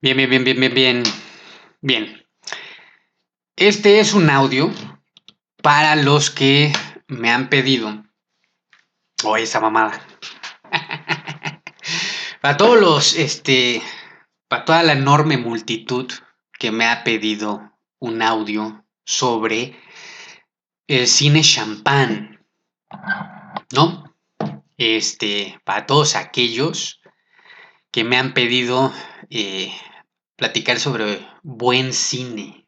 Bien, bien, bien, bien, bien, bien. Bien. Este es un audio para los que me han pedido. Oh, esa mamada. para todos los, este, para toda la enorme multitud que me ha pedido un audio sobre el cine champán. ¿No? Este, para todos aquellos que me han pedido eh, platicar sobre buen cine,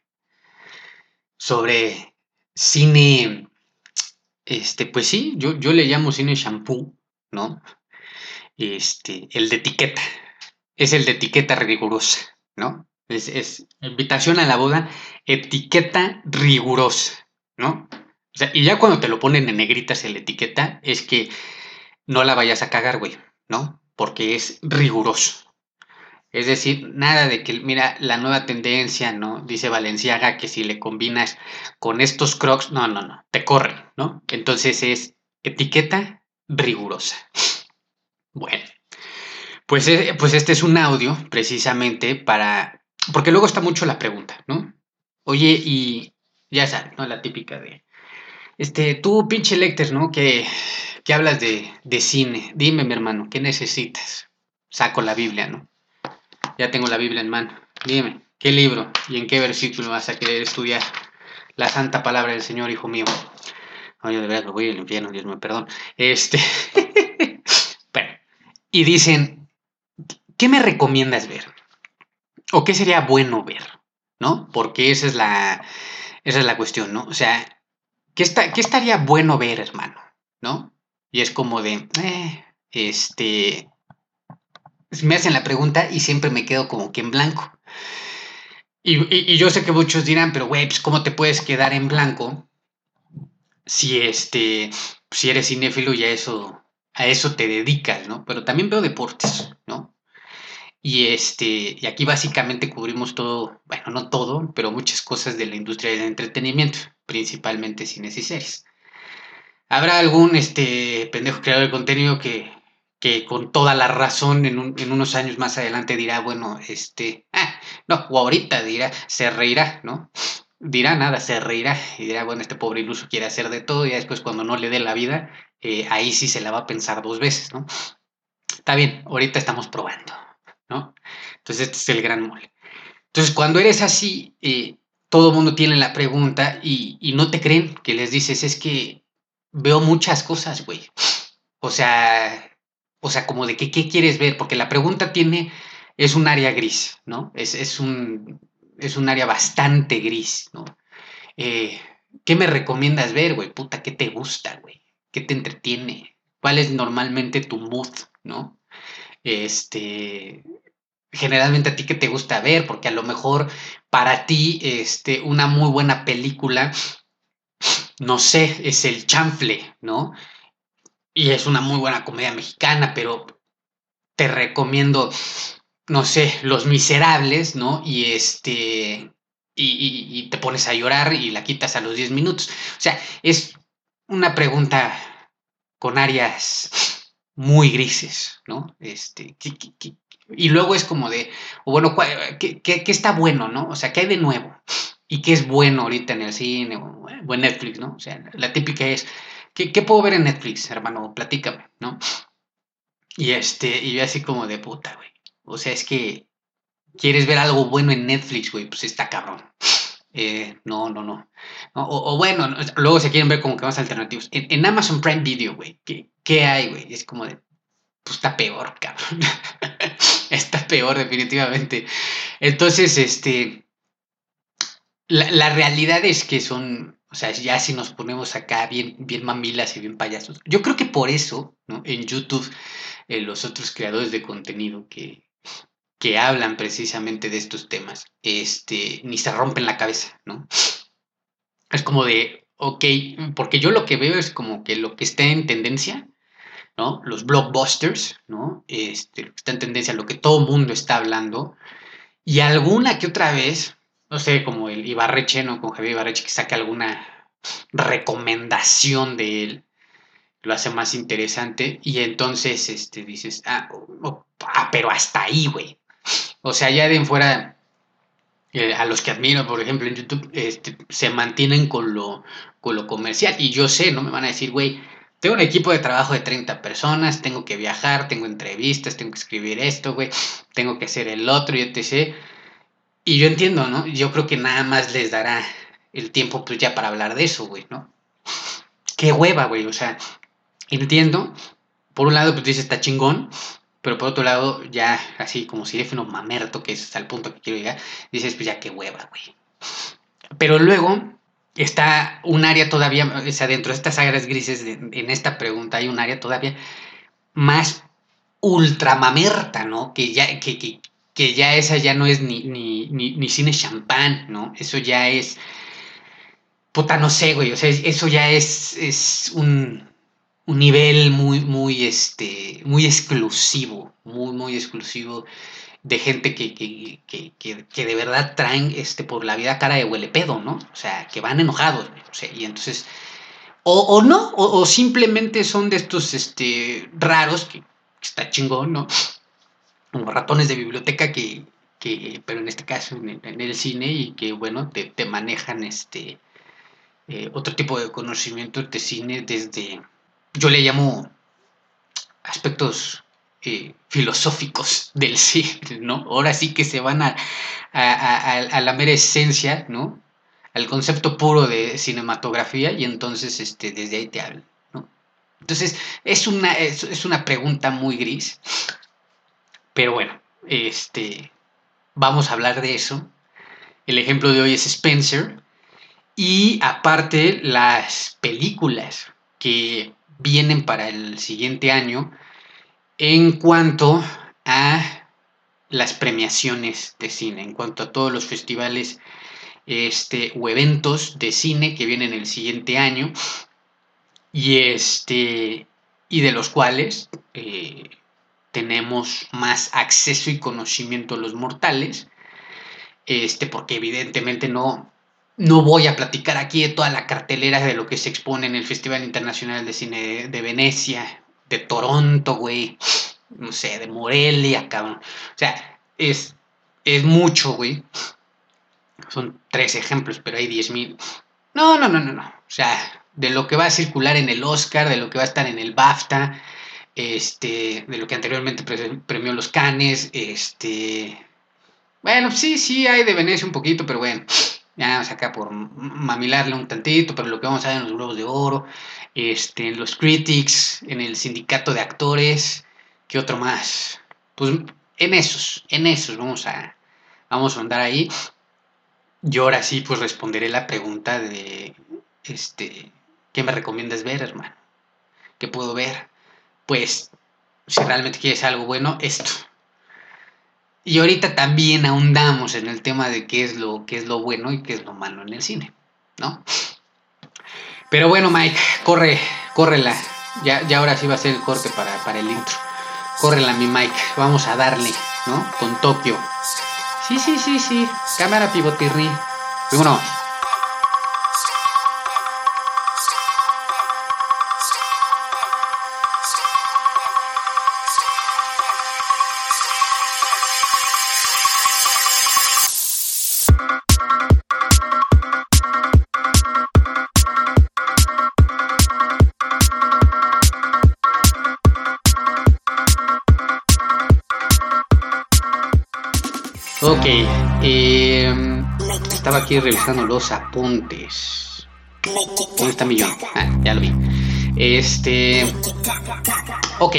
sobre cine, este, pues sí, yo, yo le llamo cine shampoo, ¿no? Este, el de etiqueta, es el de etiqueta rigurosa, ¿no? Es, es invitación a la boda, etiqueta rigurosa, ¿no? Y ya cuando te lo ponen en negritas en la etiqueta, es que no la vayas a cagar, güey, ¿no? Porque es riguroso. Es decir, nada de que, mira, la nueva tendencia, ¿no? Dice Valenciaga que si le combinas con estos crocs, no, no, no, te corren, ¿no? Entonces es etiqueta rigurosa. Bueno, pues, eh, pues este es un audio precisamente para, porque luego está mucho la pregunta, ¿no? Oye, y ya sabes, ¿no? La típica de, este, tú pinche Lecter, ¿no? Que, que hablas de, de cine. Dime, mi hermano, ¿qué necesitas? Saco la Biblia, ¿no? Ya tengo la Biblia en mano. Dime, ¿qué libro y en qué versículo vas a querer estudiar la santa palabra del Señor, hijo mío? Oye, de verdad, me voy al infierno, Dios me perdón. Este. bueno, y dicen, ¿qué me recomiendas ver? ¿O qué sería bueno ver? ¿No? Porque esa es la, esa es la cuestión, ¿no? O sea, ¿qué, está, ¿qué estaría bueno ver, hermano? ¿No? Y es como de, eh, este, me hacen la pregunta y siempre me quedo como que en blanco. Y, yo sé que muchos dirán, pero güey, pues, ¿cómo te puedes quedar en blanco si este, si eres cinéfilo y a eso, a eso te dedicas, ¿no? Pero también veo deportes, ¿no? Y este, y aquí básicamente cubrimos todo, bueno, no todo, pero muchas cosas de la industria del entretenimiento, principalmente cines y series. Habrá algún este pendejo creador de contenido que que con toda la razón en, unos años más adelante dirá, bueno, este, ah, no, o ahorita dirá, se reirá, ¿no? Dirá nada, se reirá y dirá, bueno, este pobre iluso quiere hacer de todo y después cuando no le dé la vida, eh, ahí sí se la va a pensar dos veces, ¿no? Está bien, ahorita estamos probando, ¿no? Entonces este es el gran mole. Entonces cuando eres así, eh, todo mundo tiene la pregunta y, y no te creen que les dices, es que veo muchas cosas, güey. O sea, o sea, como de que, qué quieres ver, porque la pregunta tiene, es un área gris, ¿no? Es, es, un, es un área bastante gris, ¿no? Eh, ¿Qué me recomiendas ver, güey? Puta, ¿qué te gusta, güey? ¿Qué te entretiene? ¿Cuál es normalmente tu mood, no? Este, generalmente a ti qué te gusta ver, porque a lo mejor para ti, este, una muy buena película, no sé, es el chanfle, ¿no? Y es una muy buena comedia mexicana, pero te recomiendo, no sé, Los Miserables, ¿no? Y este, y, te pones a llorar y la quitas a los 10 minutos. O sea, es una pregunta con áreas muy grises, ¿no? Este, y luego es como de, bueno, ¿qué, ¿qué, está bueno, no? O sea, ¿qué hay de nuevo? ¿Y qué es bueno ahorita en el cine o en Netflix, no? O sea, la típica es, ¿Qué, puedo ver en Netflix, hermano? Platícame, ¿no? Y este, y yo así como de puta, güey. O sea, es que quieres ver algo bueno en Netflix, güey, pues está cabrón. Eh, no, no, no. O, bueno, luego se quieren ver como que más alternativos. En, Amazon Prime Video, güey, ¿qué, ¿qué, hay, güey? Es como de, pues está peor, cabrón. está peor, definitivamente. Entonces, este, la realidad es que son o sea, ya si nos ponemos acá bien, bien mamilas y bien payasos. Yo creo que por eso, ¿no? En YouTube, eh, los otros creadores de contenido que, que hablan precisamente de estos temas, este, ni se rompen la cabeza, ¿no? Es como de, ok, porque yo lo que veo es como que lo que está en tendencia, ¿no? Los blockbusters, ¿no? Este, lo que está en tendencia, lo que todo mundo está hablando, y alguna que otra vez, no sé, como el Ibarreche, ¿no? Con Javier Ibarreche, que saque alguna recomendación de él, lo hace más interesante. Y entonces este, dices, ah, ah pero hasta ahí, güey. O sea, ya de fuera, eh, a los que admiro, por ejemplo, en YouTube, este, se mantienen con lo, con lo comercial. Y yo sé, no me van a decir, güey, tengo un equipo de trabajo de 30 personas, tengo que viajar, tengo entrevistas, tengo que escribir esto, güey, tengo que hacer el otro y etc. Y yo entiendo, ¿no? Yo creo que nada más les dará el tiempo pues ya para hablar de eso, güey, ¿no? Qué hueva, güey, o sea, entiendo. Por un lado, pues dice, está chingón, pero por otro lado, ya así como un mamerto, que es el punto que quiero llegar, dices, pues ya qué hueva, güey. Pero luego está un área todavía, o sea, dentro de estas áreas grises, en esta pregunta hay un área todavía más ultramamerta, ¿no? Que ya, que, que, que ya esa ya no es ni, ni, ni, cine champán, ¿no? Eso ya es... Puta, no sé, güey, o sea, eso ya es, es un, un nivel muy, muy, este, muy exclusivo, muy, muy exclusivo de gente que, que, que, que, de verdad traen este, por la vida cara de huele pedo, ¿no? O sea, que van enojados, o sea, y entonces, o, o no, o, simplemente son de estos este, raros, que, está chingón, ¿no? Como ratones de biblioteca que, que pero en este caso en, el cine y que, bueno, te, te manejan este, eh, otro tipo de conocimiento de cine desde, yo le llamo aspectos eh, filosóficos del cine, ¿no? Ahora sí que se van a, a, la mera esencia, ¿no? Al concepto puro de cinematografía y entonces este, desde ahí te hablan, ¿no? Entonces es una, es, una pregunta muy gris, pero bueno, este, vamos a hablar de eso. El ejemplo de hoy es Spencer y aparte las películas que vienen para el siguiente año en cuanto a las premiaciones de cine, en cuanto a todos los festivales este, o eventos de cine que vienen el siguiente año y, este, y de los cuales eh, tenemos más acceso y conocimiento los mortales, este, porque evidentemente no, no voy a platicar aquí de toda la cartelera de lo que se expone en el Festival Internacional de Cine de Venecia, de Toronto, güey, no sé, de Morelia, cabrón. O sea, es, es mucho, güey. Son tres ejemplos, pero hay diez mil. No, no, no, no, no. O sea, de lo que va a circular en el Oscar, de lo que va a estar en el BAFTA, este, de lo que anteriormente premió los Canes, este... Bueno, sí, sí, hay de Venecia un poquito, pero bueno, ya vamos acá por mamilarle un tantito, pero lo que vamos a ver en los Globos de Oro, este, en los Critics, en el sindicato de actores, ¿qué otro más? Pues en esos, en esos vamos a, vamos a andar ahí. Yo ahora sí pues responderé la pregunta de, este, ¿qué me recomiendas ver, hermano? ¿Qué puedo ver? Pues, si realmente quieres algo bueno, esto. Y ahorita también ahondamos en el tema de qué es lo, qué es lo bueno y qué es lo malo en el cine, ¿no? Pero bueno, Mike, corre, córrela. Ya, ya ahora sí va a ser el corte para, para el intro. Córrela, mi Mike. Vamos a darle, ¿no? Con Tokio. Sí, sí, sí, sí. Cámara pivotirri. Vámonos. Ok, eh, estaba aquí revisando los apuntes. ¿Dónde está mi Ah, ya lo vi. Este. Ok.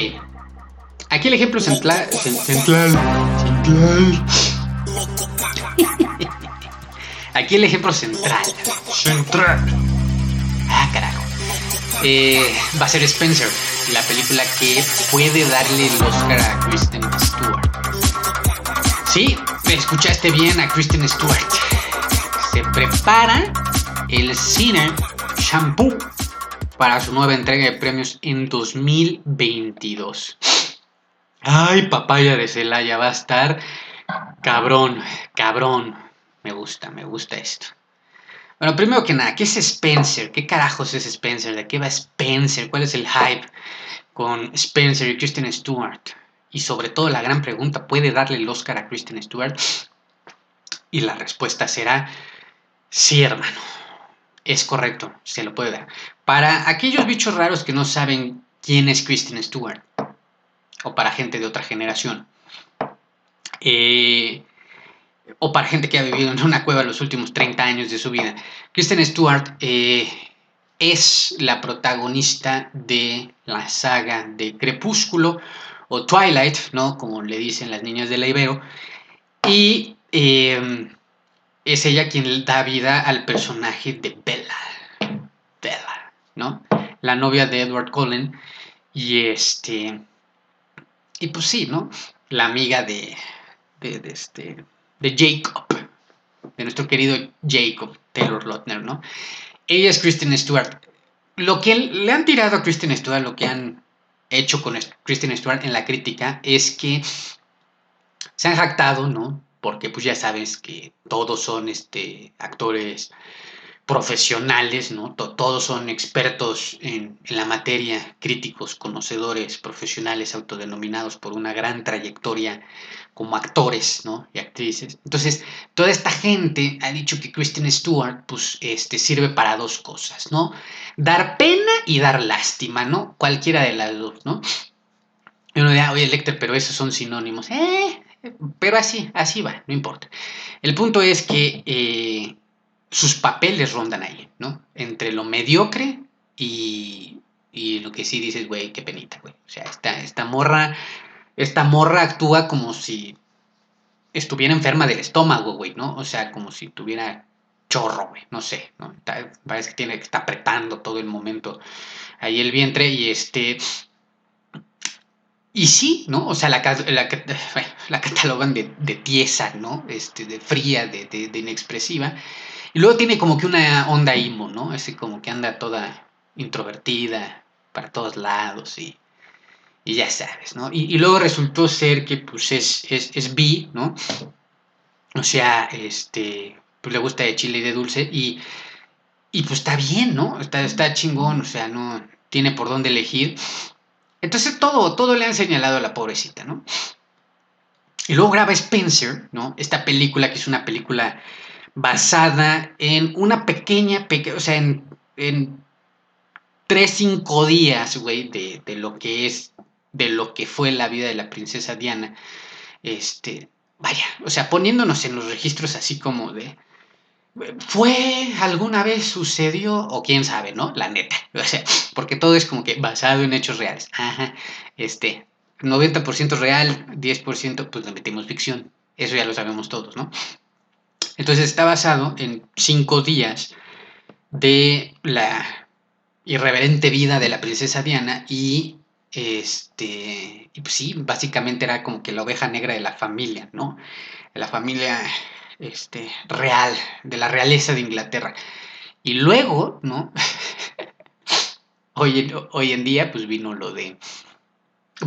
Aquí el ejemplo central. Central. Central. Aquí el ejemplo central. Central. Ah, carajo. Eh, va a ser Spencer, la película que puede darle el Oscar a Kristen Stewart. Sí, escuchaste bien a Kristen Stewart. Se prepara el cine Shampoo para su nueva entrega de premios en 2022. Ay, papaya de Celaya, va a estar cabrón, cabrón. Me gusta, me gusta esto. Bueno, primero que nada, ¿qué es Spencer? ¿Qué carajos es Spencer? ¿De qué va Spencer? ¿Cuál es el hype con Spencer y Kristen Stewart? Y sobre todo la gran pregunta, ¿puede darle el Oscar a Kristen Stewart? Y la respuesta será sí, hermano. Es correcto, se lo puede dar. Para aquellos bichos raros que no saben quién es Kristen Stewart, o para gente de otra generación, eh, o para gente que ha vivido en una cueva los últimos 30 años de su vida, Kristen Stewart eh, es la protagonista de la saga de Crepúsculo o Twilight, ¿no? Como le dicen las niñas de la Ibero. Y em, es ella quien da vida al personaje de Bella. Bella, ¿no? La novia de Edward Cullen. Y este. Y pues sí, ¿no? La amiga de. de, este. de Jacob. De nuestro querido Jacob Taylor Lautner, ¿no? ella es Kristen Stewart. Lo que le han tirado a Kristen Stewart, lo que han hecho con Kristen Stewart en la crítica, es que se han jactado, ¿no? Porque pues ya sabes que todos son este, actores profesionales, ¿no? todos son expertos en, la materia, críticos, conocedores, profesionales, autodenominados por una gran trayectoria como actores, ¿no? Y actrices. Entonces, toda esta gente ha dicho que Kristen Stewart, pues, este, sirve para dos cosas, ¿no? Dar pena y dar lástima, ¿no? Cualquiera de las dos, ¿no? Y uno dirá, oye, Lecter, pero esos son sinónimos. Eh, pero así, así va, no importa. El punto es que eh, sus papeles rondan ahí, ¿no? Entre lo mediocre y, y lo que sí dices, güey, qué penita, güey. O sea, esta, esta morra esta morra actúa como si estuviera enferma del estómago, güey, ¿no? O sea, como si tuviera chorro, güey, no sé, ¿no? Parece que tiene que está apretando todo el momento ahí el vientre y este... Y sí, ¿no? O sea, la, la, catalogan de, de, tiesa, ¿no? Este, de fría, de, de, inexpresiva. Y luego tiene como que una onda imo, ¿no? Ese como que anda toda introvertida para todos lados y y ya sabes, ¿no? Y, luego resultó ser que pues es, es, es bi, ¿no? O sea, este, pues le gusta de chile y de dulce y, y pues está bien, ¿no? Está, está chingón, o sea, no tiene por dónde elegir. Entonces todo, todo le han señalado a la pobrecita, ¿no? Y luego graba Spencer, ¿no? Esta película que es una película basada en una pequeña, o sea, en, en 3, 5 días, güey, de, de, lo que es de lo que fue la vida de la princesa Diana. Este, vaya, o sea, poniéndonos en los registros así como de, ¿fue alguna vez sucedió? O quién sabe, ¿no? La neta. O sea, porque todo es como que basado en hechos reales. Ajá, este, 90% real, 10% pues le metimos ficción. Eso ya lo sabemos todos, ¿no? Entonces está basado en cinco días de la irreverente vida de la princesa Diana y este, y pues sí, básicamente era como que la oveja negra de la familia, ¿no? De la familia este, real, de la realeza de Inglaterra. Y luego, ¿no? hoy, en, hoy en día, pues vino lo de...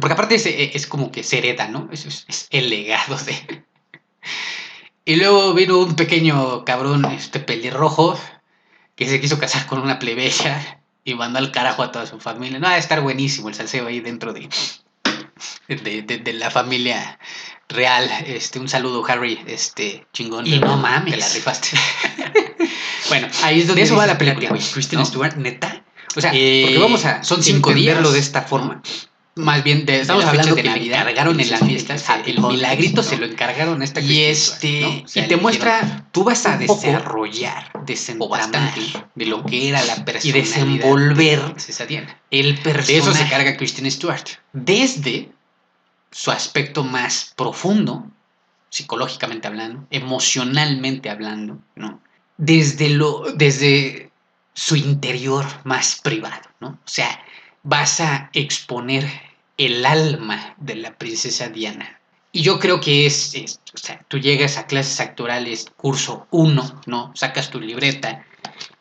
Porque aparte es, es como que se hereda, ¿no? Es, es, es, el legado de... y luego vino un pequeño cabrón, este pelirrojo, que se quiso casar con una plebeya y mandó al carajo a toda su familia. No, va a estar buenísimo el salseo ahí dentro de, de, la familia real. Este, un saludo, Harry, este, chingón. Y no mames. Te la rifaste. bueno, ahí es donde eso va la película, güey. Kristen Stewart, neta. O sea, porque vamos a son cinco días de esta forma más bien de, estamos hablando de que Navidad, encargaron en las fiestas el milagrito se lo encargaron a esta y este y te muestra tú vas a desarrollar bastante de lo que era la personalidad y desenvolver el personaje de eso se carga Kristen Stewart desde su aspecto más profundo psicológicamente hablando emocionalmente hablando no desde lo desde su interior más privado no o sea vas a exponer el alma de la princesa Diana. Y yo creo que es, o sea, tú llegas a clases actorales, curso 1, ¿no? Sacas tu libreta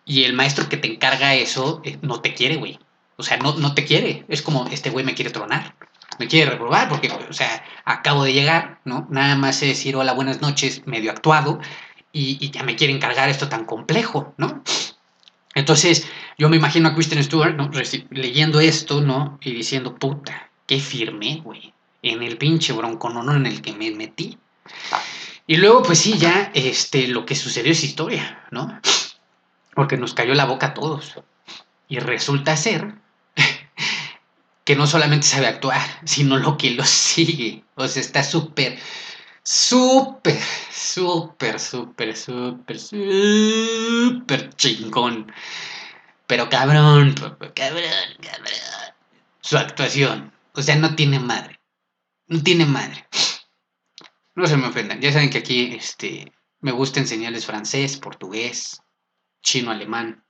y el maestro que te encarga eso eh, no te quiere, güey. O sea, no, no te quiere. Es como, este güey me quiere tronar. Me quiere reprobar porque, o sea, acabo de llegar, ¿no? Nada más sé decir hola, buenas noches, medio actuado, y, y ya me quiere encargar esto tan complejo, ¿no? Entonces, yo me imagino a Kristen Stewart, ¿no? leyendo esto, ¿no? Y diciendo, puta, qué firme, güey. en el pinche bronconono en el que me metí. Y luego, pues sí, ya este, lo que sucedió es historia, ¿no? Porque nos cayó la boca a todos. Y resulta ser que no solamente sabe actuar, sino lo que lo sigue. O sea, está súper, súper, súper, súper, súper, súper chingón. Pero cabrón, cabrón, cabrón. Su actuación. O sea, no tiene madre. No tiene madre. No se me ofendan. Ya saben que aquí este, me gusta enseñarles francés, portugués, chino, alemán.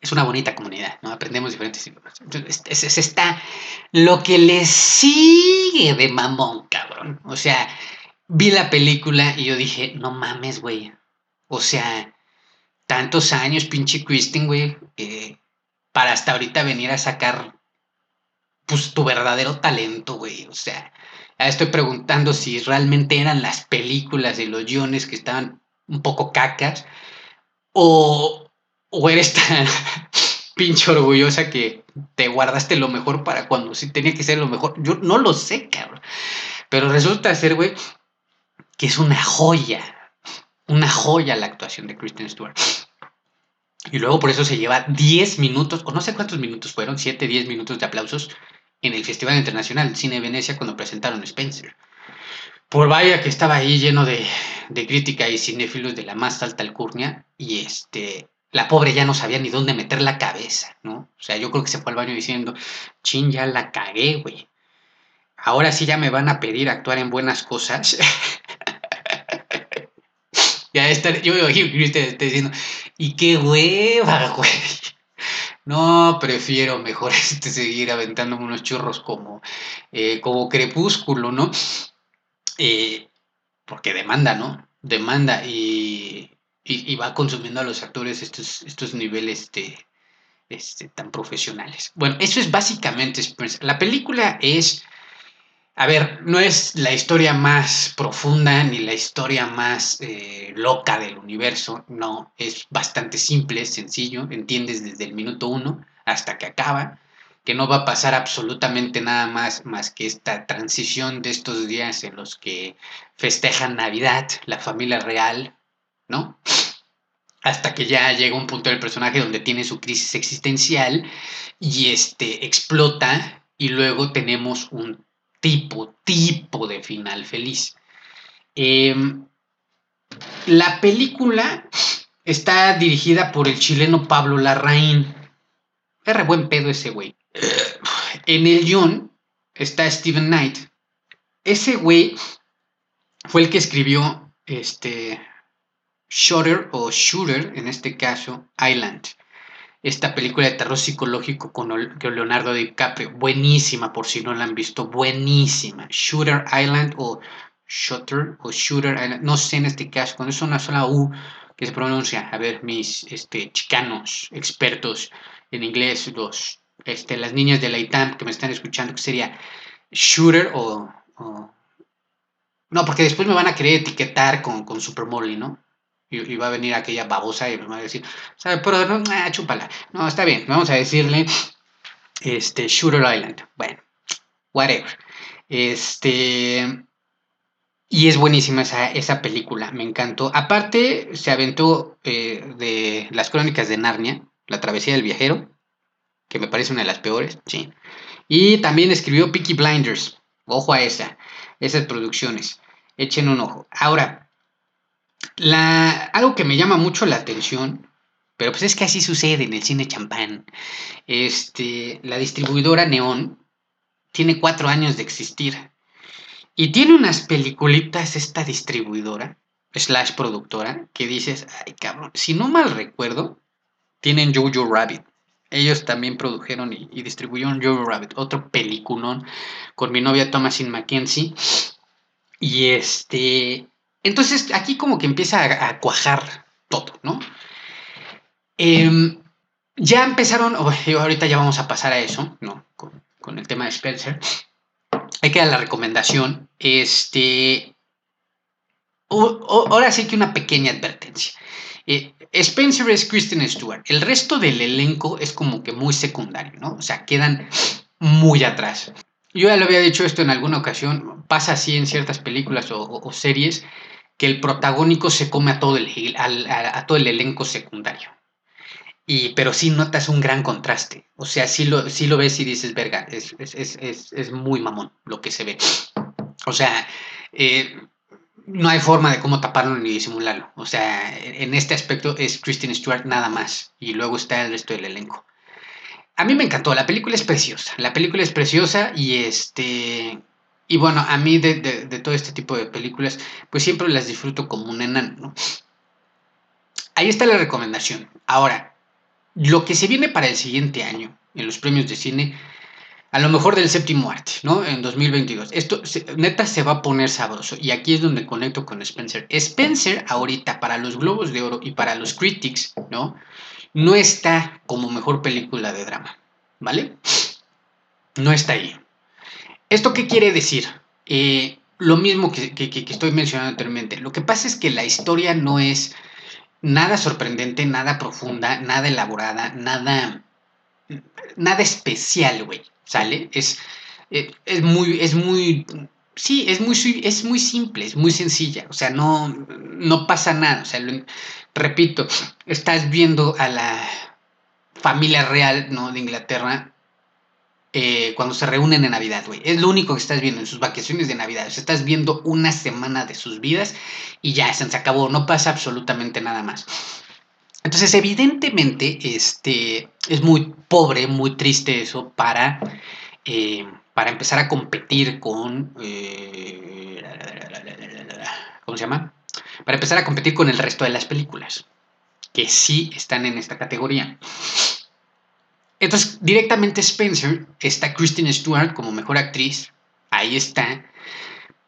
Es una bonita comunidad, ¿no? Aprendemos diferentes idiomas. Es, es, está lo que le sigue de mamón, cabrón. O sea, vi la película y yo dije, no mames, güey. O sea, tantos años, pinche Kristen, güey, para hasta ahorita venir a sacar, pues, tu verdadero talento, güey. O sea, estoy preguntando si realmente eran las películas y los guiones que estaban un poco cacas o, o eres tan pinche orgullosa que te guardaste lo mejor para cuando sí tenía que ser lo mejor. Yo no lo sé, cabrón. Pero resulta ser, güey, que es una joya. Una joya la actuación de Kristen Stewart. Y luego por eso se lleva 10 minutos, o no sé cuántos minutos fueron, 7, 10 minutos de aplausos en el Festival Internacional Cine de Venecia cuando presentaron Spencer. Por vaya que estaba ahí lleno de, de crítica y cinéfilos de la más alta alcurnia y este la pobre ya no sabía ni dónde meter la cabeza, ¿no? O sea, yo creo que se fue al baño diciendo, chin, ya la cagué, güey. Ahora sí ya me van a pedir actuar en buenas cosas. ya estar, yo me imagino que usted esté diciendo, y qué hueva, güey. No, prefiero mejor este, seguir aventándome unos churros como, eh, como crepúsculo, ¿no? Eh, porque demanda, ¿no? Demanda y, y, va consumiendo a los actores estos, estos niveles de, este, tan profesionales. Bueno, eso es básicamente La película es, a ver, no es la historia más profunda ni la historia más eh, loca del universo, no, es bastante simple, sencillo, entiendes desde el minuto uno hasta que acaba, que no va a pasar absolutamente nada más más que esta transición de estos días en los que festejan Navidad, la familia real, ¿no? hasta que ya llega un punto del personaje donde tiene su crisis existencial y este explota y luego tenemos un tipo, tipo de final feliz. Eh, la película está dirigida por el chileno Pablo Larraín. Buen pedo ese güey. En el guion está Steven Knight. Ese güey fue el que escribió este, Shooter o Shooter, en este caso, Island. Esta película de terror psicológico con Leonardo DiCaprio. Buenísima, por si no la han visto. Buenísima. Shooter Island o Shooter o Shooter Island. No sé en este caso, cuando es una sola U que se pronuncia. A ver, mis este, chicanos expertos en inglés, los, este, las niñas de la ITAM que me están escuchando, que sería Shooter o. No, porque después me van a querer etiquetar con, con Super Molly, ¿no? Y, va a venir aquella babosa y me va a decir, ¿sabe? Pero no, ah, chúpala. No, está bien, vamos a decirle este, Shooter Island. Bueno, whatever. Este. Y es buenísima esa, esa película, me encantó. Aparte, se aventó eh, de las crónicas de Narnia, La travesía del viajero, que me parece una de las peores, sí. Y también escribió Peaky Blinders. Ojo a esa, esas producciones. Echen un ojo. Ahora, la, algo que me llama mucho la atención, pero pues es que así sucede en el cine champán. Este, la distribuidora Neon tiene cuatro años de existir. Y tiene unas peliculitas esta distribuidora, slash productora, que dices, ay cabrón, si no mal recuerdo, tienen Jojo Rabbit. Ellos también produjeron y, y distribuyeron Jojo Rabbit, otro peliculón con mi novia Thomasin McKenzie. Y este, entonces aquí como que empieza a, cuajar todo, ¿no? Em, ya empezaron, ahorita ya vamos a pasar a eso, ¿no? Con, el tema de Spencer. Hay que dar la recomendación. Este. ahora sí que una pequeña advertencia. Eh, Spencer es Kristen Stewart. El resto del elenco es como que muy secundario, ¿no? O sea, quedan muy atrás. Yo ya lo había dicho esto en alguna ocasión, pasa así en ciertas películas o, series, que el protagónico se come a todo el, a, todo el elenco secundario. Y, pero sí notas un gran contraste. O sea, sí lo, lo ves y dices, verga, es, es, muy mamón lo que se ve. O sea, eh, no hay forma de cómo taparlo ni disimularlo. O sea, en este aspecto es Kristen Stewart nada más. Y luego está el resto del elenco. A mí me encantó, la película es preciosa. La película es preciosa y este. Y bueno, a mí de, todo este tipo de películas, pues siempre las disfruto como un enano, Ahí está la recomendación. Ahora, lo que se viene para el siguiente año en los premios de cine a lo mejor del séptimo arte, ¿no? En 2022. Esto neta se va a poner sabroso. Y aquí es donde conecto con Spencer. Spencer ahorita para los Globos de Oro y para los Critics, ¿no? No está como mejor película de drama, ¿vale? No está ahí. ¿Esto qué quiere decir? Eh, lo mismo que, estoy mencionando anteriormente. Lo que pasa es que la historia no es nada sorprendente, nada profunda, nada elaborada, nada... Nada especial, güey. ¿sale? Es, eh, es muy, es muy, sí, es muy, es muy simple, es muy sencilla, o sea, no, no pasa nada, o sea, repito, estás viendo a la familia real, ¿no? De Inglaterra eh, cuando se reúnen en Navidad, güey. Es lo único que estás viendo en sus vacaciones de Navidad. O sea, estás viendo una semana de sus vidas y ya se acabó. No pasa absolutamente nada más. Entonces, evidentemente, este, es muy pobre, muy triste eso para, eh, para empezar a competir con... Eh, ¿Cómo se llama? Para empezar a competir con el resto de las películas, que sí están en esta categoría. Entonces, directamente Spencer, está Kristen Stewart como mejor actriz, ahí está,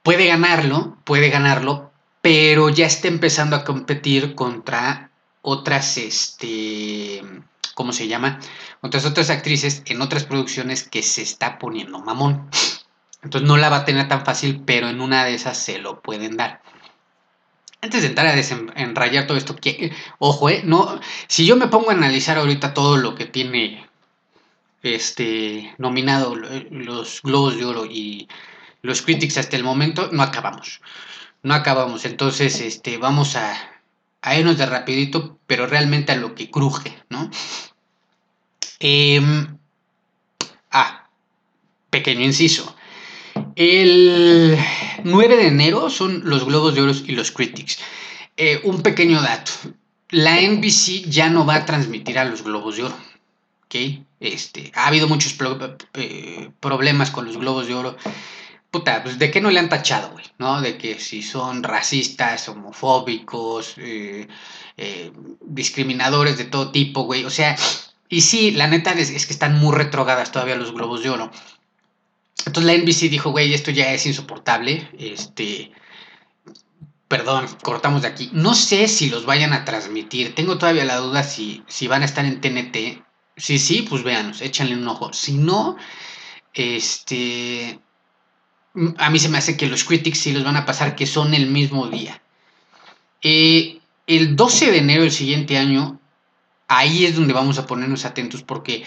puede ganarlo, puede ganarlo, pero ya está empezando a competir contra otras, este, ¿cómo se llama? Otras otras actrices en otras producciones que se está poniendo mamón. Entonces no la va a tener tan fácil, pero en una de esas se lo pueden dar. Antes de entrar a desenrayar todo esto, ojo, eh, no, si yo me pongo a analizar ahorita todo lo que tiene este nominado los Globos de Oro y los Critics hasta el momento, no acabamos. No acabamos. Entonces, este, vamos a, a irnos de rapidito, pero realmente a lo que cruje, ¿no? Em, ah, pequeño inciso. El 9 de enero son los Globos de Oro y los Critics. Eh, un pequeño dato. La NBC ya no va a transmitir a los Globos de Oro. ¿ok? Este, ha habido muchos eh, problemas con los Globos de Oro puta, pues de qué no le han tachado, güey, ¿no? De que si son racistas, homofóbicos, eh, discriminadores de todo tipo, güey. O sea, y sí, la neta es, que están muy retrogadas todavía los globos de oro. Entonces la NBC dijo, güey, esto ya es insoportable. Este. Perdón, cortamos de aquí. No sé si los vayan a transmitir. Tengo todavía la duda si, si van a estar en TNT. Sí, sí, pues véanos, échanle un ojo. Si no, este a mí se me hace que los critics sí los van a pasar, que son el mismo día. Eh, el 12 de enero del siguiente año, ahí es donde vamos a ponernos atentos porque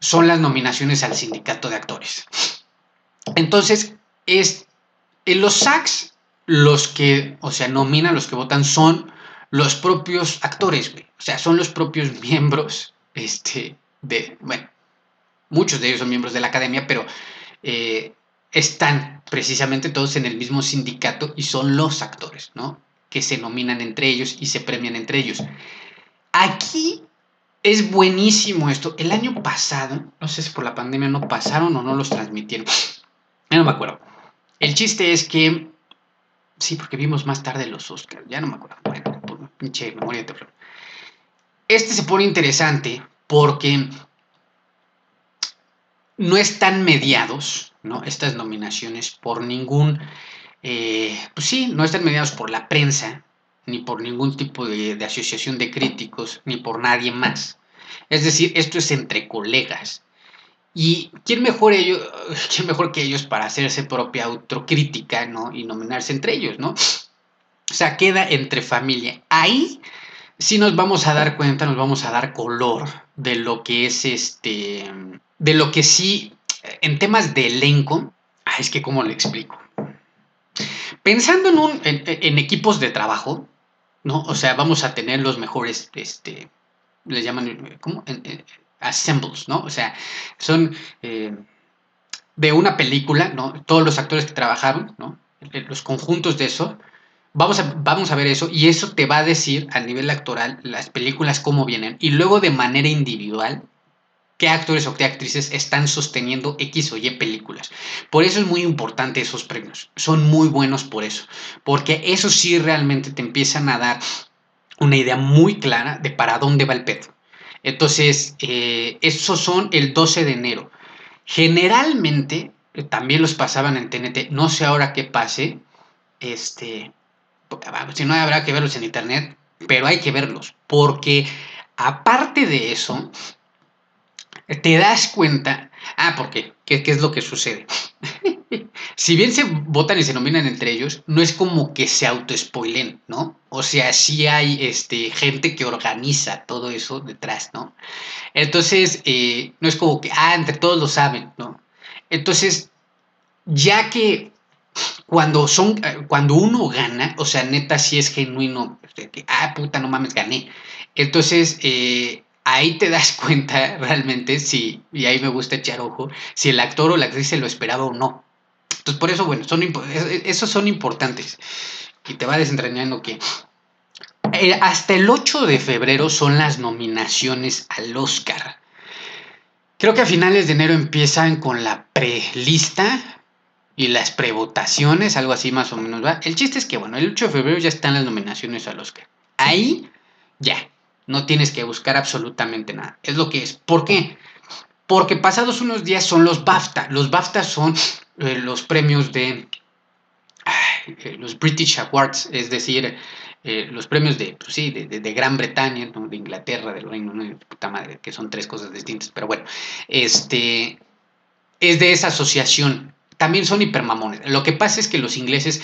son las nominaciones al sindicato de actores. Entonces, es en los SACs, los que, o sea, nominan, los que votan son los propios actores, güey. O sea, son los propios miembros, este, de, bueno, muchos de ellos son miembros de la academia, pero eh, están precisamente todos en el mismo sindicato y son los actores, ¿no? Que se nominan entre ellos y se premian entre ellos. Aquí es buenísimo esto. El año pasado, no sé si por la pandemia no pasaron o no los transmitieron. Ya no me acuerdo. El chiste es que. Sí, porque vimos más tarde los Oscars. Ya no me acuerdo. Bueno, por pinche memoria de flor. Este se pone interesante porque no están mediados, ¿no? Estas nominaciones por ningún, eh, pues sí, no están mediados por la prensa, ni por ningún tipo de, asociación de críticos, ni por nadie más. Es decir, esto es entre colegas. ¿Y quién mejor, ellos, quién mejor que ellos para hacerse propia autocrítica, ¿no? Y nominarse entre ellos, ¿no? O sea, queda entre familia. Ahí sí nos vamos a dar cuenta, nos vamos a dar color de lo que es este de lo que sí en temas de elenco, ah, es que cómo le explico. Pensando en, equipos de trabajo, ¿no? O sea, vamos a tener los mejores, este, les llaman, ¿cómo? assembles, ¿no? O sea, son eh, de una película, ¿no? Todos los actores que trabajaron, ¿no? Los conjuntos de eso, Vamos a, vamos a ver eso y eso te va a decir a nivel actoral las películas cómo vienen y luego de manera individual qué actores o qué actrices están sosteniendo X o Y películas. Por eso es muy importante esos premios. Son muy buenos por eso. Porque eso sí realmente te empiezan a dar una idea muy clara de para dónde va el pedo. Entonces, eh, esos son el 12 de enero. Generalmente, eh, también los pasaban en TNT. No sé ahora qué pase. Este, si no habrá que verlos en internet, pero hay que verlos, porque aparte de eso, te das cuenta, ah, ¿por qué? ¿Qué, es lo que sucede? si bien se votan y se nominan entre ellos, no es como que se autoespoilen, ¿no? O sea, sí hay este, gente que organiza todo eso detrás, ¿no? Entonces, eh, no es como que, ah, entre todos lo saben, ¿no? Entonces, ya que cuando son, cuando uno gana, o sea, neta sí es genuino, ah, puta, no mames, gané. Entonces, eh, ahí te das cuenta realmente si, y ahí me gusta echar ojo, si el actor o la actriz se lo esperaba o no. Entonces, por eso, bueno, son, esos son importantes. Y te va desentrañando que eh, hasta el 8 de febrero son las nominaciones al Oscar. Creo que a finales de enero empiezan con la prelista y las prevotaciones, algo así más o menos va. El chiste es que, bueno, el 8 de febrero ya están las nominaciones al Oscar. Ahí, ya, no tienes que buscar absolutamente nada. Es lo que es. ¿Por qué? Porque pasados unos días son los BAFTA. Los BAFTA son eh, los premios de eh, los British Awards, es decir, eh, los premios de, pues sí, de, de, Gran Bretaña, de Inglaterra, del Reino Unido, puta madre, que son tres cosas distintas, pero bueno, este es de esa asociación también son hipermamones. Lo que pasa es que los ingleses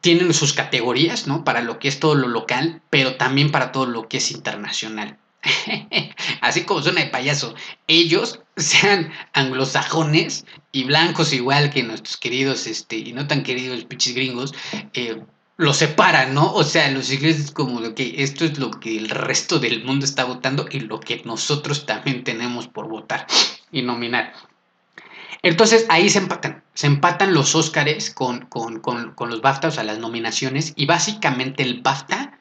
tienen sus categorías, ¿no? Para lo que es todo lo local, pero también para todo lo que es internacional. Así como suena de payaso, ellos sean anglosajones y blancos igual que nuestros queridos, este, y no tan queridos pinches gringos, eh, lo separan, ¿no? O sea, los ingleses como lo que esto es lo que el resto del mundo está votando y lo que nosotros también tenemos por votar y nominar. Entonces ahí se empatan, se empatan los Óscares con, con, los BAFTA, o sea, las nominaciones, y básicamente el BAFTA,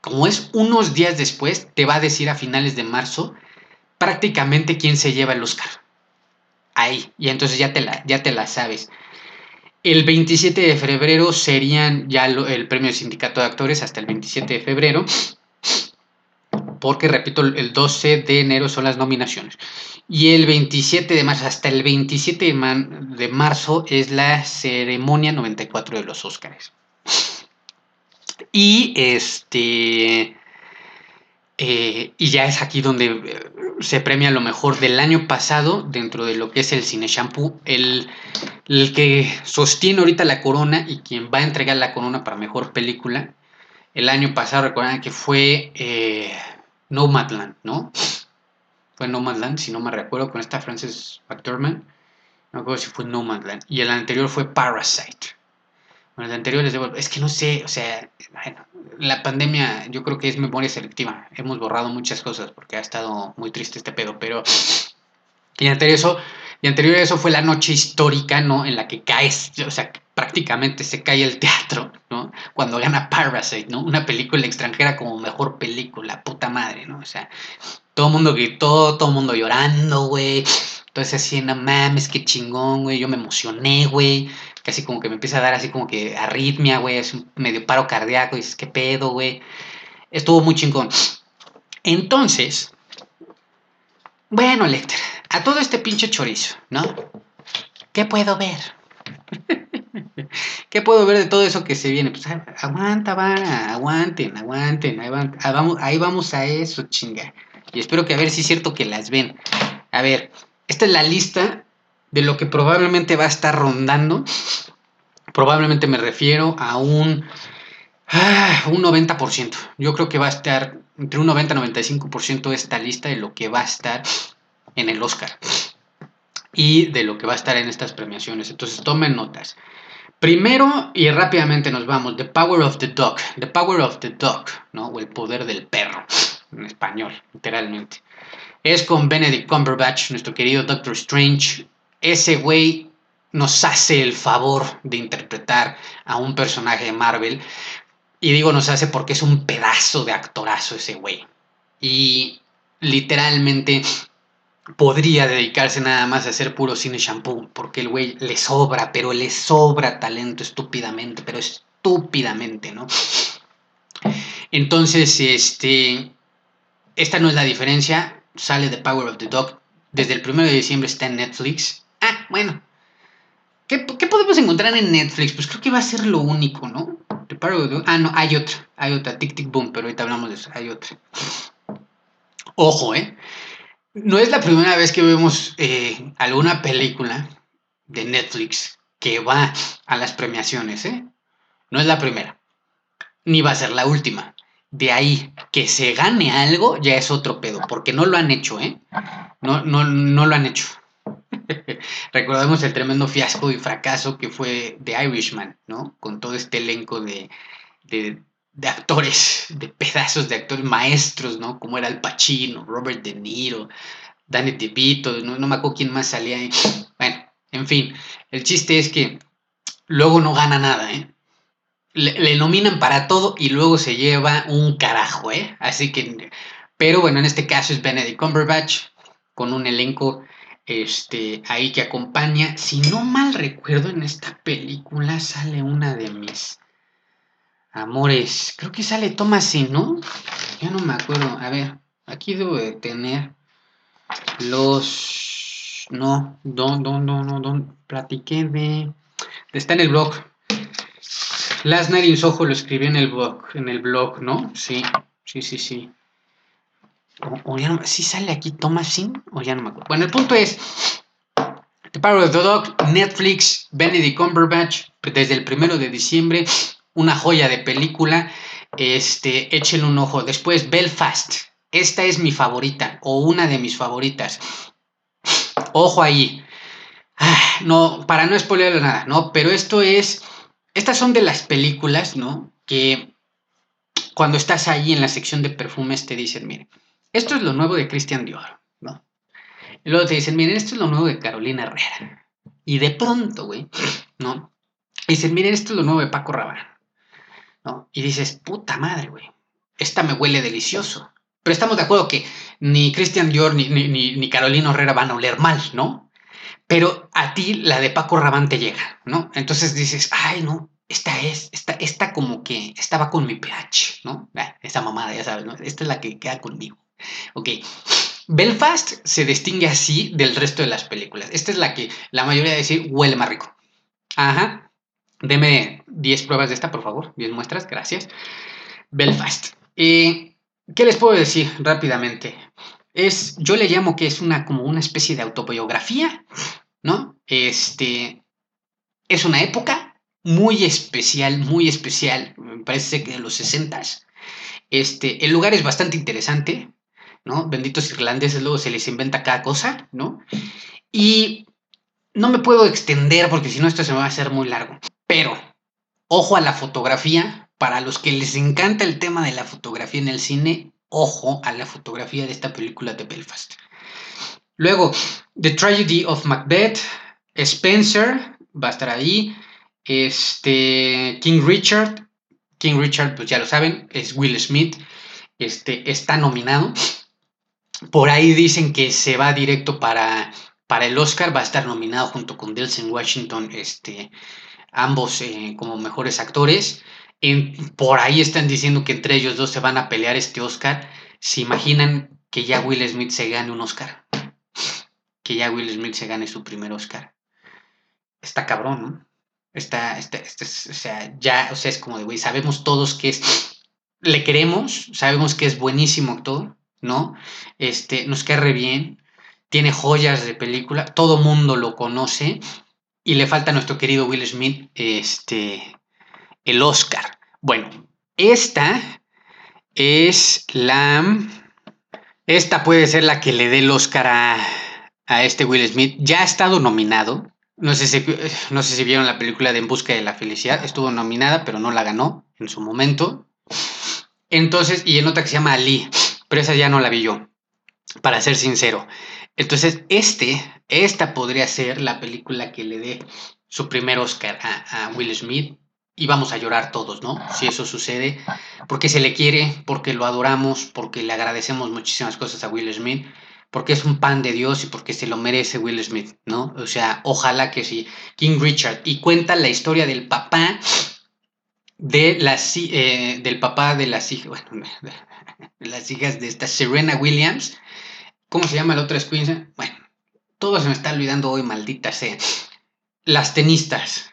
como es unos días después, te va a decir a finales de marzo prácticamente quién se lleva el Óscar. Ahí, y entonces ya te la, ya te la sabes. El 27 de febrero serían ya el premio de sindicato de actores hasta el 27 de febrero porque repito, el 12 de enero son las nominaciones. Y el 27 de marzo, hasta el 27 de, marzo es la ceremonia 94 de los Óscares. Y este. Eh, y ya es aquí donde eh, se premia lo mejor del año pasado dentro de lo que es el cine shampoo. El, el que sostiene ahorita la corona y quien va a entregar la corona para mejor película. El año pasado, recuerdan que fue eh, Nomadland, ¿no? Fue Nomadland, si no me recuerdo, con esta Frances McDormand. No me acuerdo si fue Nomadland. Y el anterior fue Parasite. Bueno, el anterior les debo... Es que no sé, o sea, la pandemia yo creo que es memoria selectiva. Hemos borrado muchas cosas porque ha estado muy triste este pedo, pero... Y anterior eso, y anterior a eso fue la noche histórica, ¿no? En la que caes, o sea, prácticamente se cae el teatro, ¿no? Cuando gana Parasite, ¿no? Una película extranjera como mejor película, puta madre, ¿no? O sea, todo el mundo gritó, todo el mundo llorando, güey. Entonces así, no mames, qué chingón, güey. Yo me emocioné, güey. Casi como que me empieza a dar así como que arritmia, güey. Es un medio paro cardíaco. Y dices, qué pedo, güey. Estuvo muy chingón. Entonces, bueno, Lecter, a todo este pinche chorizo, ¿no? ¿Qué puedo ver? ¿Qué puedo ver de todo eso que se viene? Pues aguanta, va, aguanten, aguanten, ahí, vamos, ahí vamos a eso, chinga. Y espero que a ver si es cierto que las ven. A ver, esta es la lista de lo que probablemente va a estar rondando. Probablemente me refiero a un, ah, un 90%. Yo creo que va a estar entre un 90 y 95% esta lista de lo que va a estar en el Oscar. y de lo que va a estar en estas premiaciones. Entonces tomen notas. Primero y rápidamente nos vamos, The Power of the Dog, The Power of the Dog, ¿no? O el poder del perro, en español, literalmente. Es con Benedict Cumberbatch, nuestro querido Doctor Strange. Ese güey nos hace el favor de interpretar a un personaje de Marvel. Y digo nos hace porque es un pedazo de actorazo ese güey. Y literalmente podría dedicarse nada más a hacer puro cine shampoo, porque el güey le sobra, pero le sobra talento estúpidamente, pero estúpidamente, ¿no? Entonces, este, esta no es la diferencia, sale The Power of the Dog, desde el 1 de diciembre está en Netflix. Ah, bueno. ¿Qué, ¿Qué, podemos encontrar en Netflix? Pues creo que va a ser lo único, ¿no? The Power. Ah, no, hay otra, hay otra, Tic Tic Boom, pero ahorita hablamos de eso, hay otra. Ojo, ¿eh? No es la primera vez que vemos eh, alguna película de Netflix que va a las premiaciones, ¿eh? No es la primera, ni va a ser la última. De ahí que se gane algo ya es otro pedo, porque no lo han hecho, ¿eh? No, no, no lo han hecho. Recordemos el tremendo fiasco y fracaso que fue The Irishman, ¿no? Con todo este elenco de, de, de actores, de pedazos de actores maestros, ¿no? Como era Al Pacino, Robert De Niro, Danny DeVito, no, no me acuerdo quién más salía ahí. Bueno, en fin, el chiste es que luego no gana nada, ¿eh? Le, le, nominan para todo y luego se lleva un carajo, ¿eh? Así que, pero bueno, en este caso es Benedict Cumberbatch con un elenco este, ahí que acompaña. Si no mal recuerdo, en esta película sale una de mis Amores, creo que sale Thomasin, ¿no? Ya no me acuerdo. A ver, aquí debo de tener los... No, no, no, no, no, no. Platiqué de... Está en el blog. Night in Soho lo escribí en el blog, en el blog, ¿no? Sí, sí, sí, sí. O, o ya no, ¿Sí sale aquí Thomasin? O ya no me acuerdo. Bueno, el punto es... The Power of the Dog, Netflix, Benedict Cumberbatch, desde el primero de diciembre una joya de película. Este, échenle un ojo. Después, Belfast. Esta es mi favorita, o una de mis favoritas. Ojo ahí. Ah, no, para no spoilerle nada, ¿no? Pero esto es. Estas son de las películas, ¿no? Que cuando estás ahí en la sección de perfumes te dicen, miren, esto es lo nuevo de Christian Dior, ¿no? Y luego te dicen, miren, esto es lo nuevo de Carolina Herrera. Y de pronto, güey, ¿no? Dicen, miren, esto es lo nuevo de Paco Rabanne. ¿No? Y dices, puta madre, güey, esta me huele delicioso. Pero estamos de acuerdo que ni Christian Dior ni, ni, ni, Carolina Herrera van a oler mal, ¿no? Pero a ti la de Paco Rabanne te llega, ¿no? Entonces dices, ay, no, esta es, esta, esta como que estaba con mi pH, ¿no? Ah, esa mamada, ya sabes, ¿no? Esta es la que queda conmigo. Ok. Belfast se distingue así del resto de las películas. Esta es la que la mayoría dice huele más rico. Ajá. Deme 10 pruebas de esta, por favor. 10 muestras, gracias. Belfast. ¿Qué les puedo decir rápidamente? Es, yo le llamo que es una, como una especie de autobiografía, ¿no? Este, es una época muy especial, muy especial, me parece que de los 60 Este, el lugar es bastante interesante, ¿no? Benditos irlandeses, luego se les inventa cada cosa, ¿no? Y no me puedo extender porque si no esto se me va a hacer muy largo. Ojo a la fotografía. Para los que les encanta el tema de la fotografía en el cine, ojo a la fotografía de esta película de Belfast. Luego, The Tragedy of Macbeth, Spencer, va a estar ahí. Este, King Richard, King Richard, pues ya lo saben, es Will Smith. Este, está nominado. Por ahí dicen que se va directo para, para el Oscar, va a estar nominado junto con Delson Washington, este, ambos eh, como mejores actores. En, por ahí están diciendo que entre ellos dos se van a pelear este Oscar. ¿Se imaginan que ya Will Smith se gane un Oscar? Que ya Will Smith se gane su primer Oscar. Está cabrón, ¿no? Está, está, está o sea, ya, o sea, es como de, güey, sabemos todos que es, le queremos, sabemos que es buenísimo actor, ¿no? Este, nos cae re bien, tiene joyas de película, todo mundo lo conoce, y le falta a nuestro querido Will Smith este, el Oscar. Bueno, esta es la... Esta puede ser la que le dé el Oscar a, a este Will Smith. Ya ha estado nominado. No sé, si, no sé si vieron la película de En Busca de la Felicidad. Estuvo nominada, pero no la ganó en su momento. Entonces, y en otra que se llama Ali, pero esa ya no la vi yo, para ser sincero. Entonces, este, esta podría ser la película que le dé su primer Oscar a, a Will Smith y vamos a llorar todos, ¿no? Si eso sucede, porque se le quiere, porque lo adoramos, porque le agradecemos muchísimas cosas a Will Smith, porque es un pan de Dios y porque se lo merece Will Smith, ¿no? O sea, ojalá que sí. King Richard, y cuenta la historia del papá de las, eh, del papá de las hijas, bueno, de las hijas de esta Serena Williams. ¿Cómo se llama la otra Queen? Bueno, todo se me está olvidando hoy, maldita sea. Las tenistas,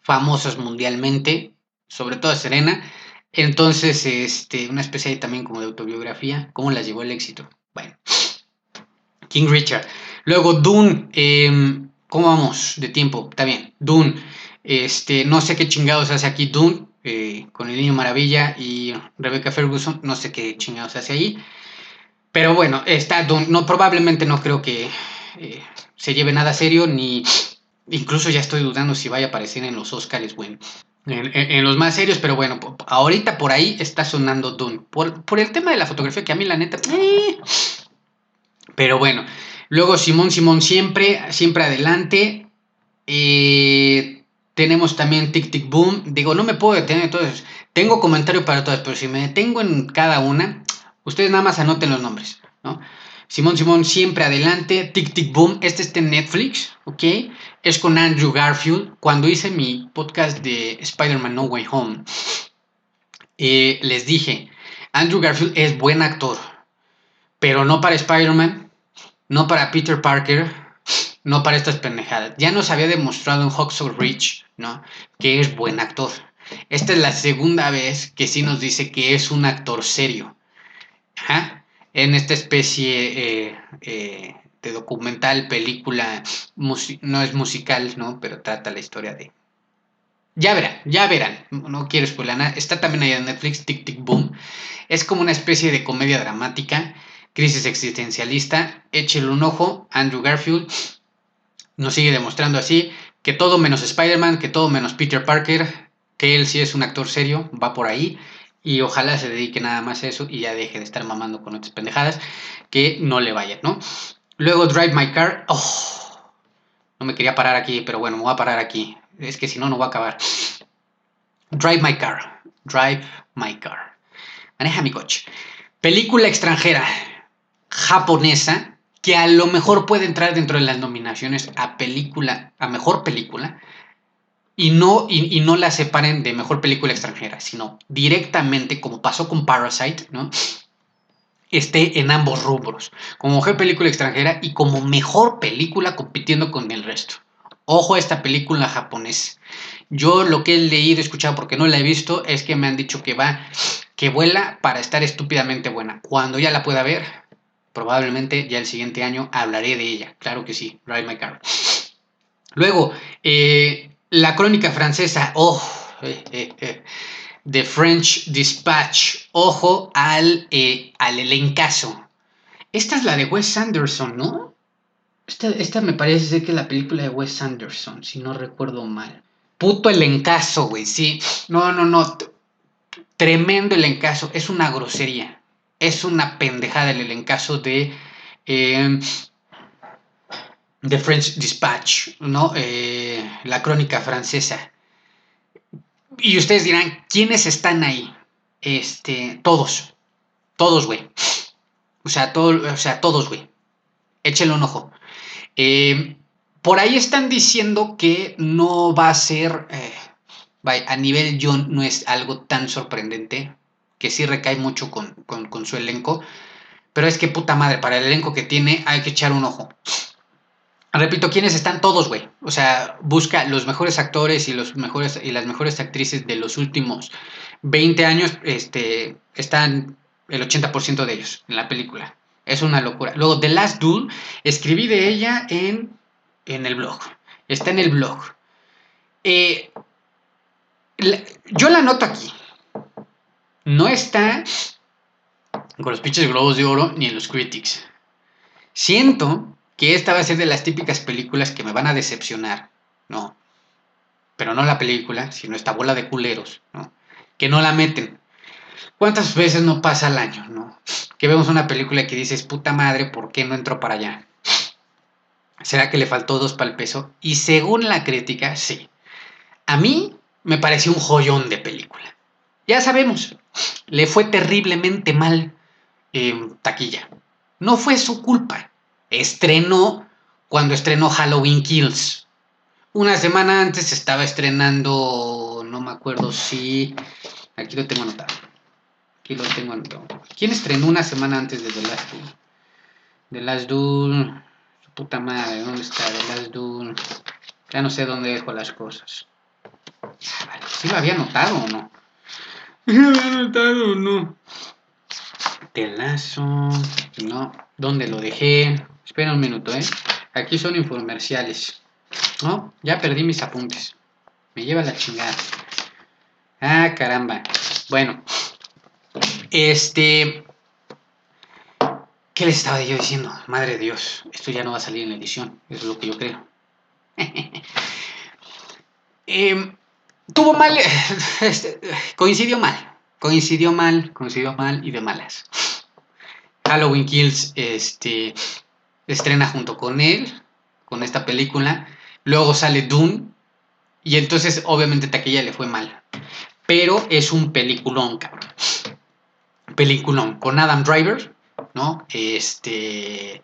famosas mundialmente, sobre todo Serena. Entonces, este, una especie también como de autobiografía, cómo las llevó el éxito. Bueno, King Richard. Luego Dune, em, ¿cómo vamos de tiempo? Está bien, Dune. Este, no sé qué chingados hace aquí Dune, eh, con el Niño Maravilla y Rebecca Ferguson, no sé qué chingados hace ahí. Pero bueno, está. No, probablemente no creo que eh, se lleve nada serio, ni Incluso ya estoy dudando si vaya a aparecer en los Oscars, bueno. En, los más serios, pero bueno, ahorita por ahí está sonando Dune. Por, el tema de la fotografía, que a mí la neta. Eh. Pero bueno. Luego Simón Simón siempre, siempre adelante. Eh, tenemos también Tic Tic Boom. Digo, no me puedo detener entonces. Tengo comentario para todas, pero si me detengo en cada una, ustedes nada más anoten los nombres, ¿no? Simón Simón siempre adelante. Tic Tic Boom. Este está en Netflix, ¿ok? Es con Andrew Garfield. Cuando hice mi podcast de Spider-Man No Way Home, eh, les dije, Andrew Garfield es buen actor, pero no para Spider-Man, no para Peter Parker, no para estas pendejadas. Ya nos había demostrado en Hawks Reach, ¿no? Que es buen actor. Esta es la segunda vez que sí nos dice que es un actor serio. En esta especie eh, eh, de documental, película, no es musical, ¿no? Pero trata la historia de... Ya verán, ya verán, no quiero spoiler nada. Está también ahí en Netflix, Tic Tic Boom. Es como una especie de comedia dramática, crisis existencialista. Échele un ojo, Andrew Garfield nos sigue demostrando así que todo menos Spider-Man, que todo menos Peter Parker, que él sí es un actor serio, va por ahí y ojalá se dedique nada más a eso y ya deje de estar mamando con otras pendejadas que no le vayan, ¿no? Luego Drive My Car. Oh, no me quería parar aquí, pero bueno, me voy a parar aquí. Es que si no, no va a acabar. Drive My Car. Drive My Car. Maneja mi coche. Película extranjera japonesa que a lo mejor puede entrar dentro de las nominaciones a película, a mejor película, y no, y, no la separen de mejor película extranjera, sino directamente, como pasó con Parasite, ¿no? esté en ambos rubros, como mejor película extranjera y como mejor película compitiendo con el resto. Ojo a esta película japonesa. Yo lo que he leído, escuchado, porque no la he visto, es que me han dicho que va, que vuela para estar estúpidamente buena. Cuando ya la pueda ver, probablemente ya el siguiente año hablaré de ella. Claro que sí, Ride My Car. Luego, eh, la crónica francesa, oh, eh, eh, eh, The French Dispatch, ojo al, al elencazo. Esta es la de Wes Anderson, ¿no? Esta, esta, me parece ser que es la película de Wes Anderson, si no recuerdo mal. Puto elencazo, güey, sí. No, no, no. Tremendo elencazo. Es una grosería. Es una pendejada el elencazo de The French Dispatch, ¿no? Eh, la crónica francesa. Y ustedes dirán, ¿quiénes están ahí? Este, todos. Todos, güey. O sea, todo, o sea, todos, güey. Échenle un ojo. Eh, por ahí están diciendo que no va a ser. Eh, a nivel John no es algo tan sorprendente. Que sí recae mucho con, con su elenco. Pero es que puta madre, para el elenco que tiene hay que echar un ojo. Repito, ¿quiénes están todos, güey? O sea, busca los mejores actores y los mejores y las mejores actrices de los últimos 20 años, este, están el 80% de ellos en la película. Es una locura. Luego, The Last Duel, escribí de ella en, en el blog. Está en el blog. Eh, yo la noto aquí. No está con los pinches globos de oro ni en los critics. Siento que esta va a ser de las típicas películas que me van a decepcionar, ¿no? Pero no la película, sino esta bola de culeros, ¿no? Que no la meten. ¿Cuántas veces no pasa al año, no? Que vemos una película que dices, puta madre, ¿por qué no entró para allá? ¿Será que le faltó dos para el peso? Y según la crítica, sí. A mí me pareció un joyón de película. Ya sabemos, le fue terriblemente mal en taquilla. No fue su culpa. Estrenó cuando estrenó Halloween Kills. Una semana antes estaba estrenando, no me acuerdo si... Aquí lo tengo anotado. Aquí lo tengo anotado. ¿Quién estrenó una semana antes de The Last Duel? The Last Duel... Su puta madre, ¿dónde está The Last Duel? Ya no sé dónde dejo las cosas. Ah. ¿Sí lo había notado o no? ¿Sí lo había notado o no? Telazo. No. ¿Dónde lo dejé? Espera un minuto, ¿eh? Aquí son infomerciales. No, ya perdí mis apuntes. Me lleva la chingada. Ah, caramba. Bueno. Este... ¿Qué les estaba yo diciendo? Madre de Dios, esto ya no va a salir en la edición. Es lo que yo creo. eh, tuvo mal... Este, coincidió mal. Coincidió mal, coincidió mal y de malas. Halloween Kills este, estrena junto con él, con esta película. Luego sale Dune. Y entonces, obviamente, taquilla le fue mal. Pero es un peliculón, cabrón. Peliculón. Con Adam Driver, ¿no? Este.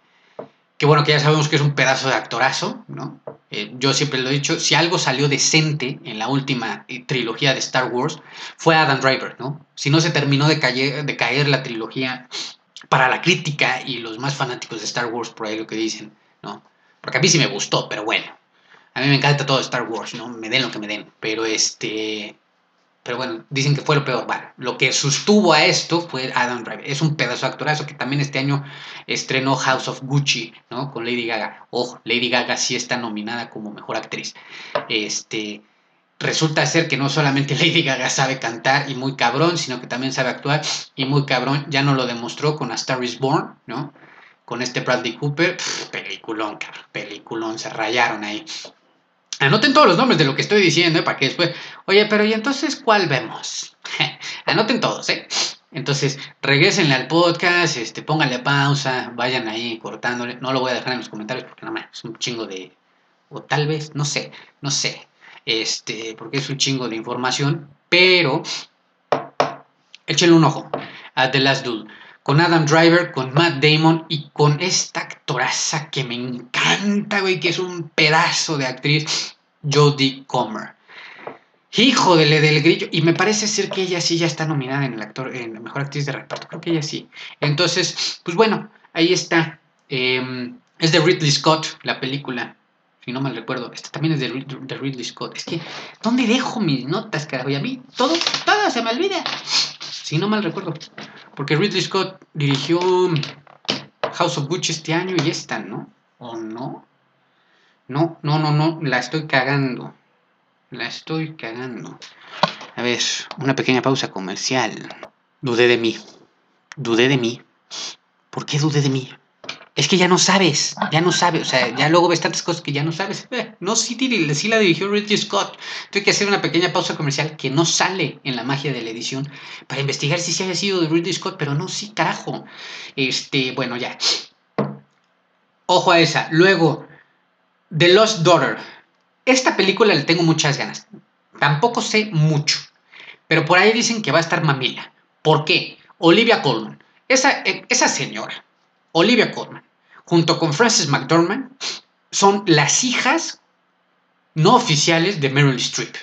Que bueno, que ya sabemos que es un pedazo de actorazo, ¿no? Eh, yo siempre lo he dicho, si algo salió decente en la última eh, trilogía de Star Wars, fue Adam Driver, ¿no? Si no se terminó de caer, de caer la trilogía para la crítica y los más fanáticos de Star Wars, por ahí lo que dicen, ¿no? Porque a mí sí me gustó, pero bueno. A mí me encanta todo Star Wars, ¿no? Me den lo que me den. Pero este. Pero bueno, dicen que fue lo peor. Vale, lo que sostuvo a esto fue Adam Driver. Es un pedazo de actorazo que también este año estrenó House of Gucci, ¿no? Con Lady Gaga. Ojo, Lady Gaga sí está nominada como mejor actriz. Este. Resulta ser que no solamente Lady Gaga sabe cantar y muy cabrón, sino que también sabe actuar y muy cabrón. Ya no lo demostró con A Star is Born, ¿no? Con este Bradley Cooper. Peliculón, cabrón. Peliculón. Se rayaron ahí. Anoten todos los nombres de lo que estoy diciendo, ¿eh? para que después, oye, pero ¿y entonces cuál vemos? Anoten todos, ¿eh? Entonces, regresenle al podcast, este, pónganle pausa, vayan ahí cortándole. No lo voy a dejar en los comentarios porque nada más es un chingo de. O tal vez, no sé, no sé. Este, porque es un chingo de información. Pero, échenle un ojo a The Last Duel. Con Adam Driver, con Matt Damon y con esta actoraza que me encanta, güey, que es un pedazo de actriz, Jodie Comer. Hijo de del grillo. Y me parece ser que ella sí ya está nominada en el actor, en la mejor actriz de reparto. Creo que ella sí. Entonces, pues bueno, ahí está. Eh, es de Ridley Scott, la película. Si no mal recuerdo. Esta también es de, Ridley Scott. Es que, ¿dónde dejo mis notas, carajo? Y a mí todo, todo se me olvida. Si no mal recuerdo. Porque Ridley Scott dirigió House of Gucci este año y esta, ¿no? ¿O no? No, no, no, no. La estoy cagando. La estoy cagando. A ver, una pequeña pausa comercial. Dudé de mí. Dudé de mí. ¿Por qué dudé de mí? Es que ya no sabes, ya no sabes, o sea, ya luego ves tantas cosas que ya no sabes. Eh, no, sí, sí la dirigió Ridley Scott. Tuve que hacer una pequeña pausa comercial que no sale en la magia de la edición para investigar si sí haya sido de Ridley Scott, pero no, sí, carajo. Este, bueno, ya. Ojo a esa. Luego, The Lost Daughter. Esta película le tengo muchas ganas. Tampoco sé mucho, pero por ahí dicen que va a estar mamila. ¿Por qué? Olivia Colman. Esa, eh, esa señora, Olivia Colman, junto con Frances McDormand, son las hijas no oficiales de Meryl Streep.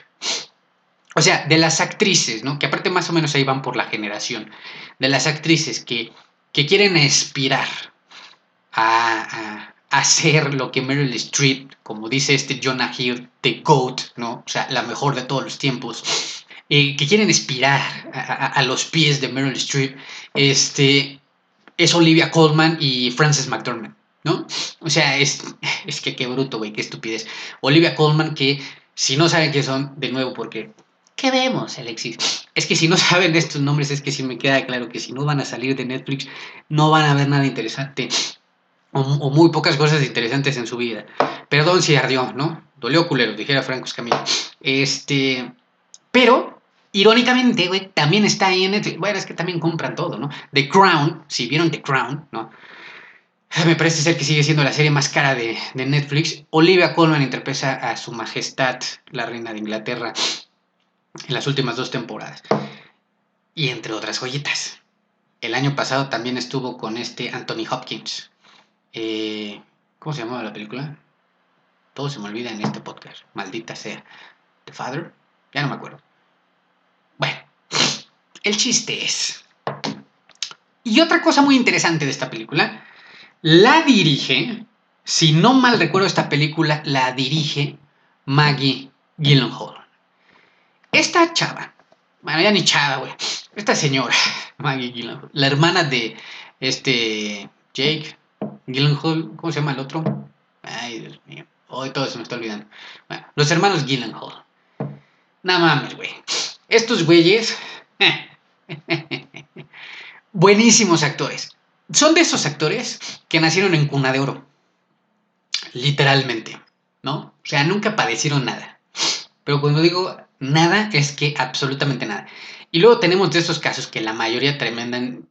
O sea, de las actrices, ¿no? Que aparte más o menos ahí van por la generación. De las actrices que, que quieren aspirar a, a, ser lo que Meryl Streep, como dice este Jonah Hill, The GOAT, ¿no? O sea, la mejor de todos los tiempos. Eh, que quieren aspirar a, a, los pies de Meryl Streep. Este, es Olivia Colman y Frances McDormand, ¿no? O sea, es, es que qué bruto, güey, qué estupidez. Olivia Colman, que si no saben qué son, de nuevo, porque. ¿Qué vemos, Alexis? Es que si no saben estos nombres, es que sí me queda claro que si no van a salir de Netflix, no van a ver nada interesante. o, muy pocas cosas interesantes en su vida. Perdón si ardió, ¿no? Dolió culero, dijera Franco Escamilla. Este, pero, irónicamente, güey, también está ahí en Netflix. Bueno, es que también compran todo, ¿no? The Crown, si vieron The Crown, ¿no? Me parece ser que sigue siendo la serie más cara de, Netflix. Olivia Colman interpreta a su majestad, la reina de Inglaterra, en las últimas dos temporadas. Y entre otras joyitas. El año pasado también estuvo con este Anthony Hopkins. Eh, ¿Cómo se llamaba la película? Todo se me olvida en este podcast. Maldita sea. The Father. Ya no me acuerdo. Bueno, el chiste es. Y otra cosa muy interesante de esta película. La dirige, si no mal recuerdo esta película, la dirige Maggie Gyllenhaal. Esta chava, bueno, ya ni chava, güey. Esta señora, Maggie Gyllenhaal, la hermana de este Jake, Gyllenhaal, ¿cómo se llama el otro? Ay, Dios mío. Hoy todo se me está olvidando. Bueno, los hermanos Gyllenhaal. No mames, güey. Estos güeyes. buenísimos actores. Son de esos actores que nacieron en cuna de oro. Literalmente. ¿No? O sea, nunca padecieron nada. Pero cuando digo nada, es que absolutamente nada. Y luego tenemos de esos casos que la mayoría tremendan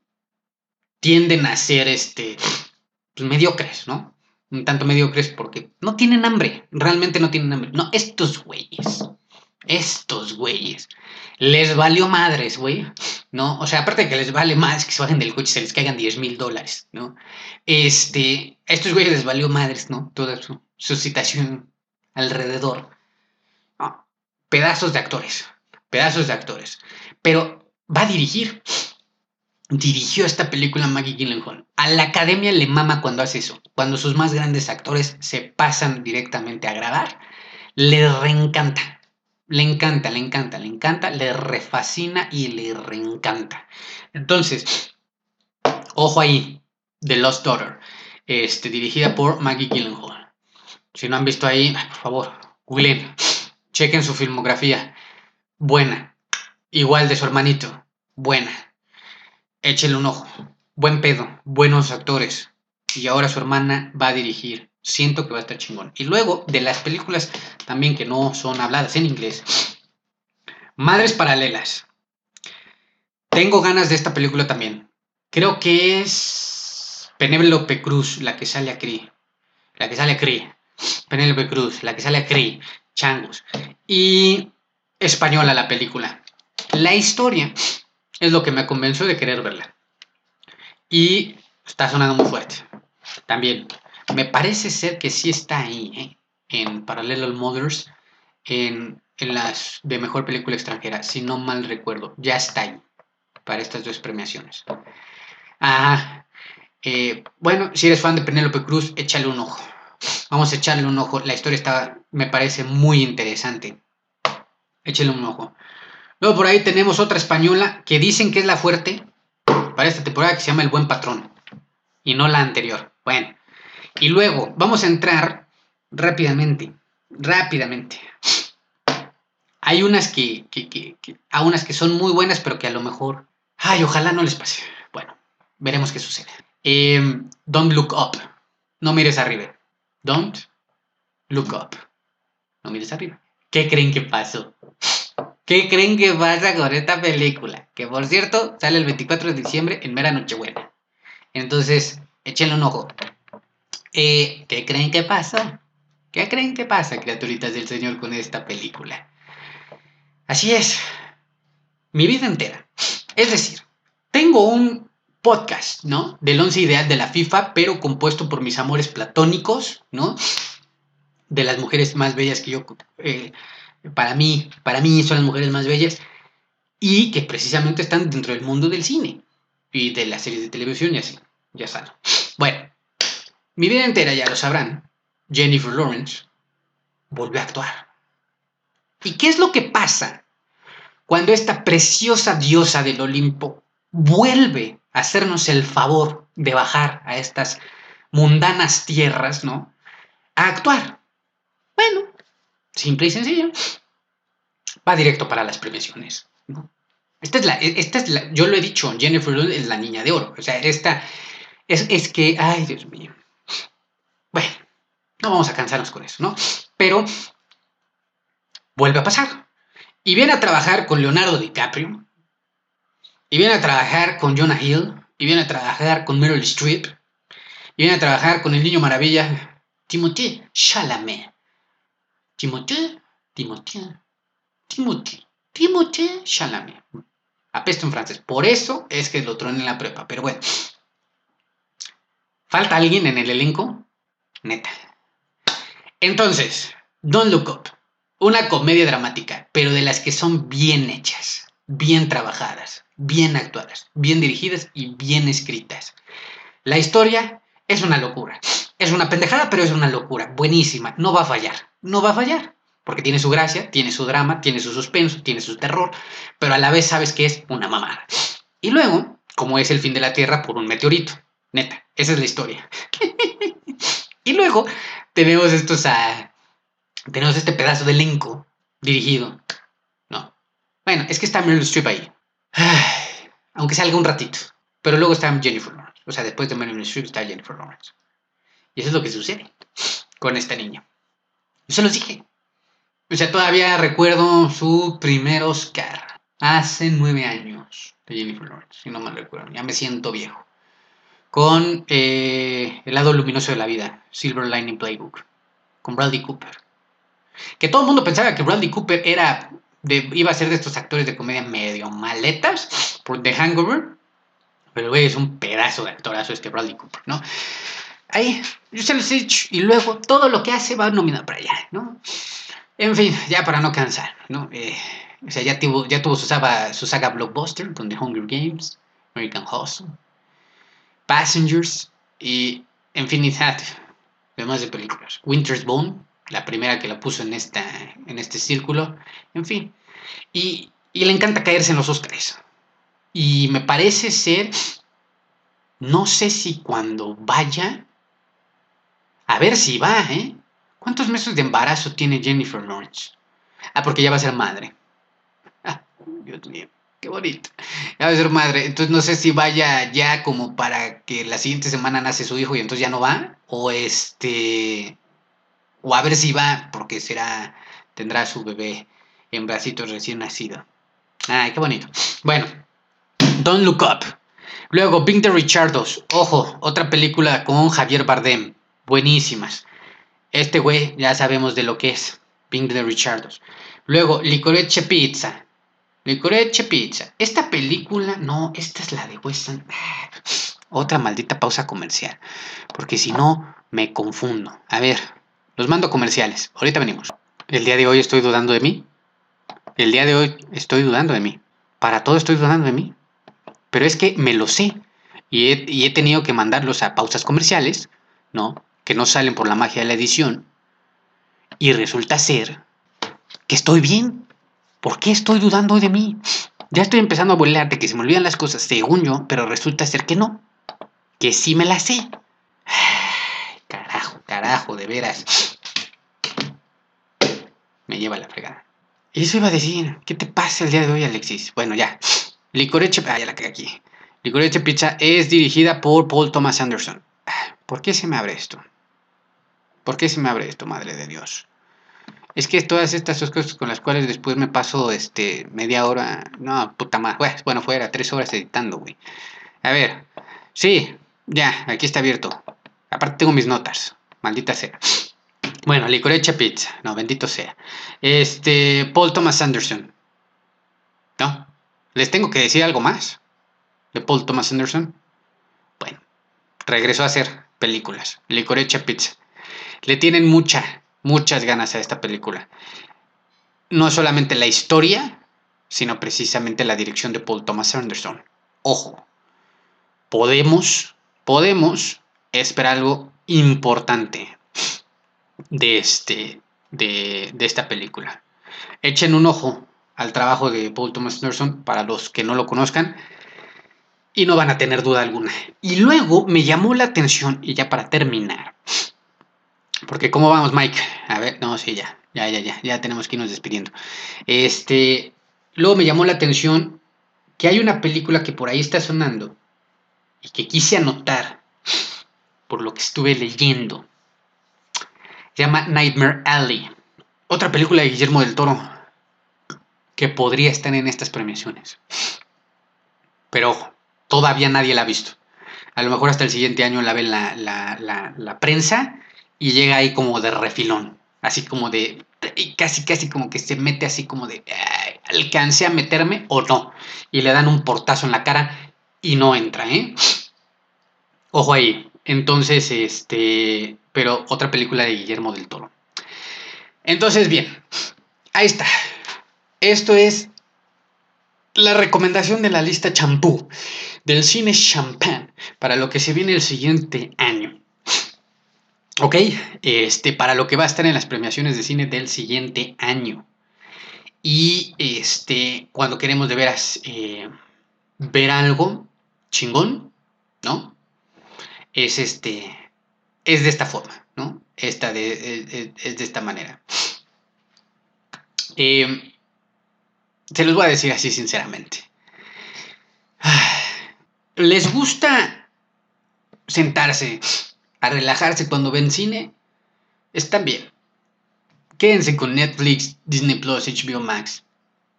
tienden a ser este mediocres, ¿no? Un tanto mediocres porque no tienen hambre, realmente no tienen hambre. No, estos güeyes, estos güeyes, les valió madres, güey, ¿no? O sea, aparte de que les vale más que se bajen del coche y se les caigan 10 mil dólares, ¿no? Este, a estos güeyes les valió madres, ¿no? Toda su, su situación alrededor. No, pedazos de actores, pedazos de actores. Pero va a dirigir, dirigió esta película Maggie Gyllenhaal. A la academia le mama cuando hace eso. Cuando sus más grandes actores se pasan directamente a grabar, le reencanta. Le encanta, le encanta, le encanta, le refascina y le reencanta. Entonces, ojo ahí, The Lost Daughter, este, dirigida por Maggie Gyllenhaal. Si no han visto ahí, por favor, googleen, chequen su filmografía. Buena. Igual de su hermanito. Buena échenle un ojo. Buen pedo, buenos actores. Y ahora su hermana va a dirigir. Siento que va a estar chingón. Y luego, de las películas también que no son habladas en inglés. Madres Paralelas. Tengo ganas de esta película también. Creo que es Penélope Cruz la que sale a Cree. La que sale a Cree. Penélope Cruz, la que sale a Cree. Changos. Y española la película. La historia es lo que me convenció de querer verla. Y está sonando muy fuerte. También, me parece ser que sí está ahí, ¿eh? en Parallel Mothers, en, en, las de mejor película extranjera, si no mal recuerdo. Ya está ahí, para estas dos premiaciones. Ah, bueno, si eres fan de Penélope Cruz, échale un ojo. Vamos a echarle un ojo. La historia está, me parece muy interesante. Échale un ojo. Luego por ahí tenemos otra española que dicen que es la fuerte para esta temporada que se llama El Buen Patrón y no la anterior. Bueno, y luego vamos a entrar rápidamente, rápidamente. Hay unas que, a unas que son muy buenas, pero que a lo mejor, ay, ojalá no les pase. Bueno, veremos qué sucede. Em, don't look up. No mires arriba. Don't look up. No mires arriba. ¿Qué creen que pasó? ¿Qué creen que pasa con esta película? Que por cierto, sale el 24 de diciembre en mera Nochebuena. Entonces, échenle un ojo. Eh, ¿Qué creen que pasa? ¿Qué creen que pasa, criaturitas del Señor, con esta película? Así es. Mi vida entera. Es decir, tengo un podcast, ¿no? Del once ideal de la FIFA, pero compuesto por mis amores platónicos, ¿no? De las mujeres más bellas que yo eh, para mí, para mí son las mujeres más bellas y que precisamente están dentro del mundo del cine y de las series de televisión y así, ya saben. Bueno, mi vida entera, ya lo sabrán, Jennifer Lawrence volvió a actuar. ¿Y qué es lo que pasa cuando esta preciosa diosa del Olimpo vuelve a hacernos el favor de bajar a estas mundanas tierras, ¿no? A actuar. Bueno, Simple y sencillo. Va directo para las premiaciones. Esta es la, esta es la, yo lo he dicho, Jennifer es la niña de oro. O sea, esta es, es que, ay Dios mío. Bueno, no vamos a cansarnos con eso, ¿no? Pero vuelve a pasar. Y viene a trabajar con Leonardo DiCaprio. Y viene a trabajar con Jonah Hill. Y viene a trabajar con Meryl Streep. Y viene a trabajar con el niño maravilla Timothée Chalamet. Timothée, Timothée, Timothée, Timothée Chalamet. Apesto en francés. Por eso es que lo troné en la prepa. Pero bueno. ¿Falta alguien en el elenco? Neta. Entonces, Don't Look Up. Una comedia dramática, pero de las que son bien hechas, bien trabajadas, bien actuadas, bien dirigidas y bien escritas. La historia es una locura. Es una pendejada, pero es una locura. Buenísima. No va a fallar. No va a fallar. Porque tiene su gracia, tiene su drama, tiene su suspenso, tiene su terror, pero a la vez sabes que es una mamada. Y luego, como es el fin de la Tierra por un meteorito. Neta, esa es la historia. y luego tenemos estos a... Tenemos este pedazo de elenco dirigido. No. Bueno, es que está Meryl Streep ahí. Aunque salga un ratito. Pero luego está Jennifer Lawrence. O sea, después de Meryl Streep está Jennifer Lawrence. Y eso es lo que sucede con esta niña. Yo se los dije. O sea, todavía recuerdo su primer Oscar. Hace nueve años. De Jennifer Lawrence, si no mal recuerdo. Ya me siento viejo. Con eh, El lado luminoso de la vida. Silver Lining Playbook. Con Bradley Cooper. Que todo el mundo pensaba que Bradley Cooper era iba a ser de estos actores de comedia medio maletas por The Hangover. Pero güey, es un pedazo de actorazo este Bradley Cooper, ¿no? Ahí, yo se. Y luego todo lo que hace va nominado para allá, ¿no? En fin, ya para no cansar, ¿no? Eh, o sea, ya tuvo, ya tuvo su, saga, su saga blockbuster con The Hunger Games, American Hustle, Passengers y infinidad de más de películas. Winter's Bone, la primera que la puso en, esta, en este círculo, en fin. Y, y le encanta caerse en los Oscars. Y me parece ser, no sé si cuando vaya, a ver si va, ¿eh? ¿Cuántos meses de embarazo tiene Jennifer Lawrence? Ah, porque ya va a ser madre. Dios mío, qué bonito. Ya va a ser madre. Entonces no sé si vaya ya como para que la siguiente semana nace su hijo y entonces ya no va. O este. O a ver si va, porque será. Tendrá su bebé en bracitos recién nacido. Ay, qué bonito. Bueno, Don't Look Up. Luego, Bing de Richardos. Ojo, otra película con Javier Bardem. Buenísimas. Este güey ya sabemos de lo que es. Bing de Richardos. Luego, Licorice Pizza. Licorice Pizza. Esta película, no, esta es la de West Otra maldita pausa comercial. Porque si no, me confundo. A ver, los mando comerciales. Ahorita venimos. El día de hoy estoy dudando de mí. El día de hoy estoy dudando de mí. Para todo estoy dudando de mí. Pero es que me lo sé. Y he, y he tenido que mandarlos a pausas comerciales, ¿no? Que no salen por la magia de la edición. Y resulta ser que estoy bien. ¿Por qué estoy dudando de mí? Ya estoy empezando a volar de que se me olvidan las cosas según yo, pero resulta ser que no. Que sí me las sé. Carajo, carajo, de veras. Me lleva la fregada. Eso iba a decir. ¿Qué te pasa el día de hoy, Alexis? Bueno, ya. Licorice... Ah, ya la cagué aquí. Licorice Pizza es dirigida por Paul Thomas Anderson. ¿Por qué se me abre esto? ¿Por qué se me abre esto, madre de Dios? Es que todas estas cosas con las cuales después me paso este, media hora. No, puta madre. Bueno, fuera, tres horas editando, güey. A ver. Sí, ya, aquí está abierto. Aparte tengo mis notas. Maldita sea. Bueno, Licorice Pizza. No, bendito sea. Este, Paul Thomas Anderson. ¿No? ¿Les tengo que decir algo más? De Paul Thomas Anderson. Bueno, regresó a hacer películas. Licorice Pizza. Le tienen mucha, muchas ganas a esta película. No solamente la historia, sino precisamente la dirección de Paul Thomas Anderson. Ojo, podemos, podemos esperar algo importante de, este, de, de esta película. Echen un ojo al trabajo de Paul Thomas Anderson para los que no lo conozcan y no van a tener duda alguna. Y luego me llamó la atención, y ya para terminar, porque ¿cómo vamos, Mike? A ver, no, sí, ya, ya, ya, ya, ya tenemos que irnos despidiendo. Este, luego me llamó la atención que hay una película que por ahí está sonando y que quise anotar por lo que estuve leyendo Se llama Nightmare Alley. Otra película de Guillermo del Toro que podría estar en estas premiaciones. Pero ojo, todavía nadie la ha visto. A lo mejor hasta el siguiente año la ve la, la, la, la prensa y llega ahí como de refilón. Así como de. Casi, casi como que se mete así como de. "Ay, alcancé a meterme o no. Y le dan un portazo en la cara y no entra, ¿eh? Ojo ahí. Entonces, este. Pero otra película de Guillermo del Toro. Entonces, bien. Ahí está. Esto es la recomendación de la lista champú del cine champán para lo que se viene el siguiente año. Ok, este, para lo que va a estar en las premiaciones de cine del siguiente año. Y este, cuando queremos de veras eh, ver algo chingón, ¿no? Es este, es de esta forma, ¿no? Esta de, es, es- es de esta manera. Eh, se los voy a decir así sinceramente. ¿Les gusta sentarse a relajarse cuando ven cine? Están bien. Quédense con Netflix, Disney Plus, HBO Max.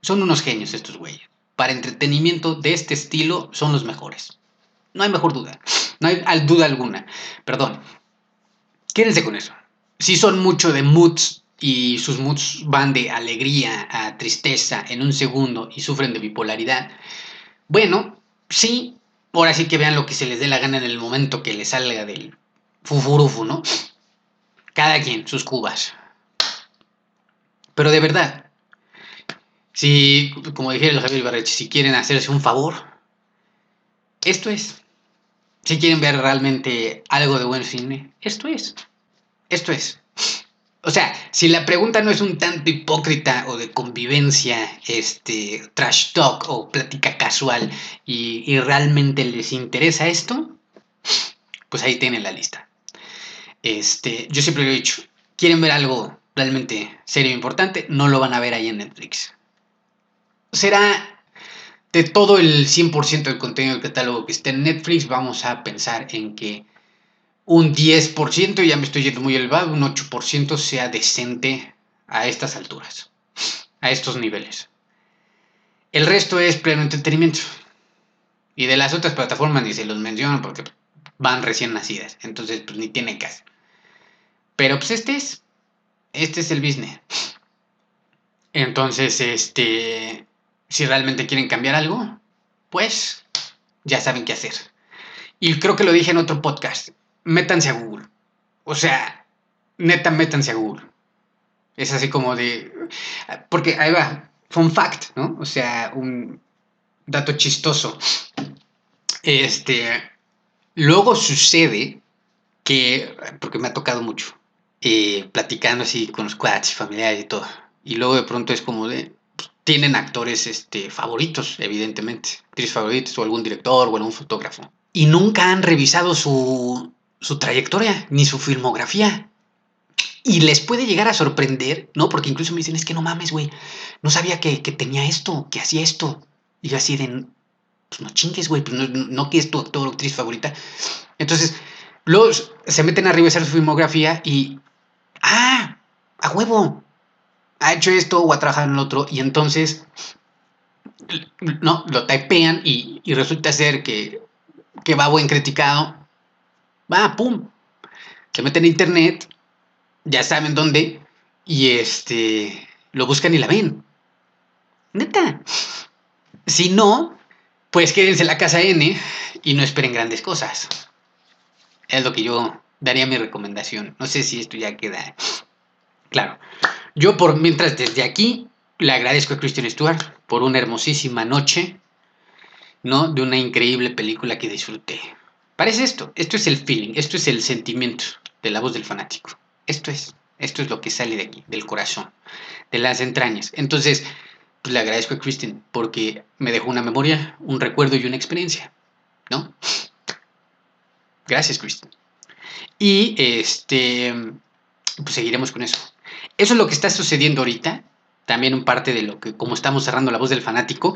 Son unos genios estos güeyes. Para entretenimiento de este estilo son los mejores. No hay mejor duda. No hay duda alguna. Perdón. Quédense con eso. Si son mucho de moods y sus moods van de alegría a tristeza en un segundo y sufren de bipolaridad, bueno, sí, ahora sí que vean lo que se les dé la gana en el momento que les salga del fufurufu, ¿no? Cada quien, sus cubas. Pero de verdad, si, como dijera el Javier Barreche, si quieren hacerse un favor, esto es. Si quieren ver realmente algo de buen cine, esto es. Esto es. O sea, si la pregunta no es un tanto hipócrita o de convivencia, este, trash talk o plática casual y, y realmente les interesa esto, pues ahí tienen la lista. Este, yo siempre lo he dicho, quieren ver algo realmente serio e importante, no lo van a ver ahí en Netflix. Será de todo el 100% del contenido del catálogo que esté en Netflix, vamos a pensar en que un 10%, ya me estoy yendo muy elevado, un 8% sea decente a estas alturas, a estos niveles. El resto es pleno entretenimiento. Y de las otras plataformas ni se los menciono porque van recién nacidas, entonces pues ni tiene caso. Pero pues este es, este es el business. Entonces, este, si realmente quieren cambiar algo, pues ya saben qué hacer. Y creo que lo dije en otro podcast métanse a Google. O sea, neta, métanse a Google. Es así como de. Porque ahí va, fun fact, ¿no? O sea, un dato chistoso. Este. Luego sucede que. Porque me ha tocado mucho. Eh, platicando así con los y familiares y todo. Y luego de pronto es como de. tienen actores este, favoritos, evidentemente. Actrices favoritos, o algún director, o algún fotógrafo. Y nunca han revisado su, su trayectoria ni su filmografía. Y les puede llegar a sorprender, ¿no? Porque incluso me dicen, es que no mames, güey, no sabía que, que tenía esto, que hacía esto. Y yo así de, pues no chingues, güey, pues no, no que es tu actor o actriz favorita. Entonces, luego se meten a revisar su filmografía y, ah, a huevo, ha hecho esto o ha trabajado en lo otro. Y entonces, no, lo typean y, resulta ser que, que va buen criticado va, pum, se meten en internet, ya saben dónde, y este, lo buscan y la ven. Neta. Si no, pues quédense en la casa N y no esperen grandes cosas. Es lo que yo daría mi recomendación. No sé si esto ya queda claro. Yo por mientras desde aquí le agradezco a Christian Stewart por una hermosísima noche, ¿no? De una increíble película que disfruté. Parece esto, esto es el feeling, esto es el sentimiento de la voz del fanático. Esto es, esto es lo que sale de aquí, del corazón, de las entrañas. Entonces, pues le agradezco a Kristen porque me dejó una memoria, un recuerdo y una experiencia, ¿no? Gracias, Kristen. Y este, pues seguiremos con eso. Eso es lo que está sucediendo ahorita, también un parte de lo que, como estamos cerrando la voz del fanático,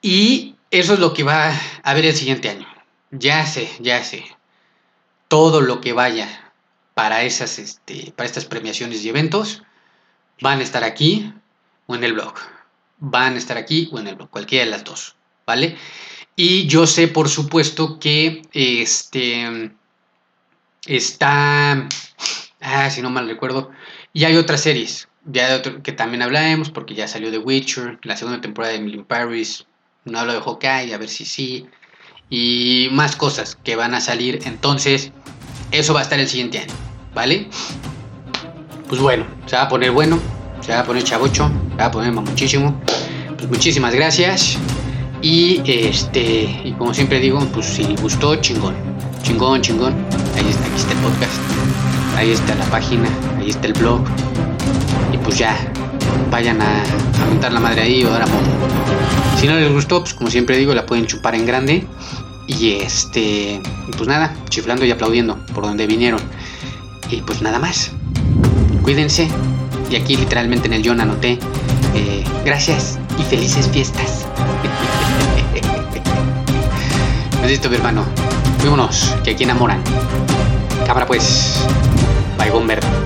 y eso es lo que va a haber el siguiente año. Ya sé, ya sé. Todo lo que vaya para, esas, este, para estas premiaciones y eventos van a estar aquí o en el blog. Van a estar aquí o en el blog, cualquiera de las dos, ¿vale? Y yo sé, por supuesto, que este está, ah, si no mal recuerdo, y hay otras series, ya que también hablaremos, porque ya salió The Witcher, la segunda temporada de Emily Paris, no hablo de Hawkeye, a ver si sí, y más cosas que van a salir, entonces, eso va a estar el siguiente año, ¿vale? Pues bueno, se va a poner bueno, se va a poner chavocho, se va a poner muchísimo. Pues muchísimas gracias. Y este, y como siempre digo, pues si gustó, chingón. Chingón, chingón. Ahí está, aquí está el podcast. Ahí está la página, ahí está el blog. Y pues ya, vayan a, a la madre ahí o dar amor. Si no les gustó, pues como siempre digo, la pueden chupar en grande. Y este, pues nada, chiflando y aplaudiendo por donde vinieron. Y pues nada más. Cuídense. Y aquí literalmente en el John anoté, eh, gracias y felices fiestas. Necesito mi hermano. Vámonos, que aquí enamoran. Cámara pues. Bye, Verde.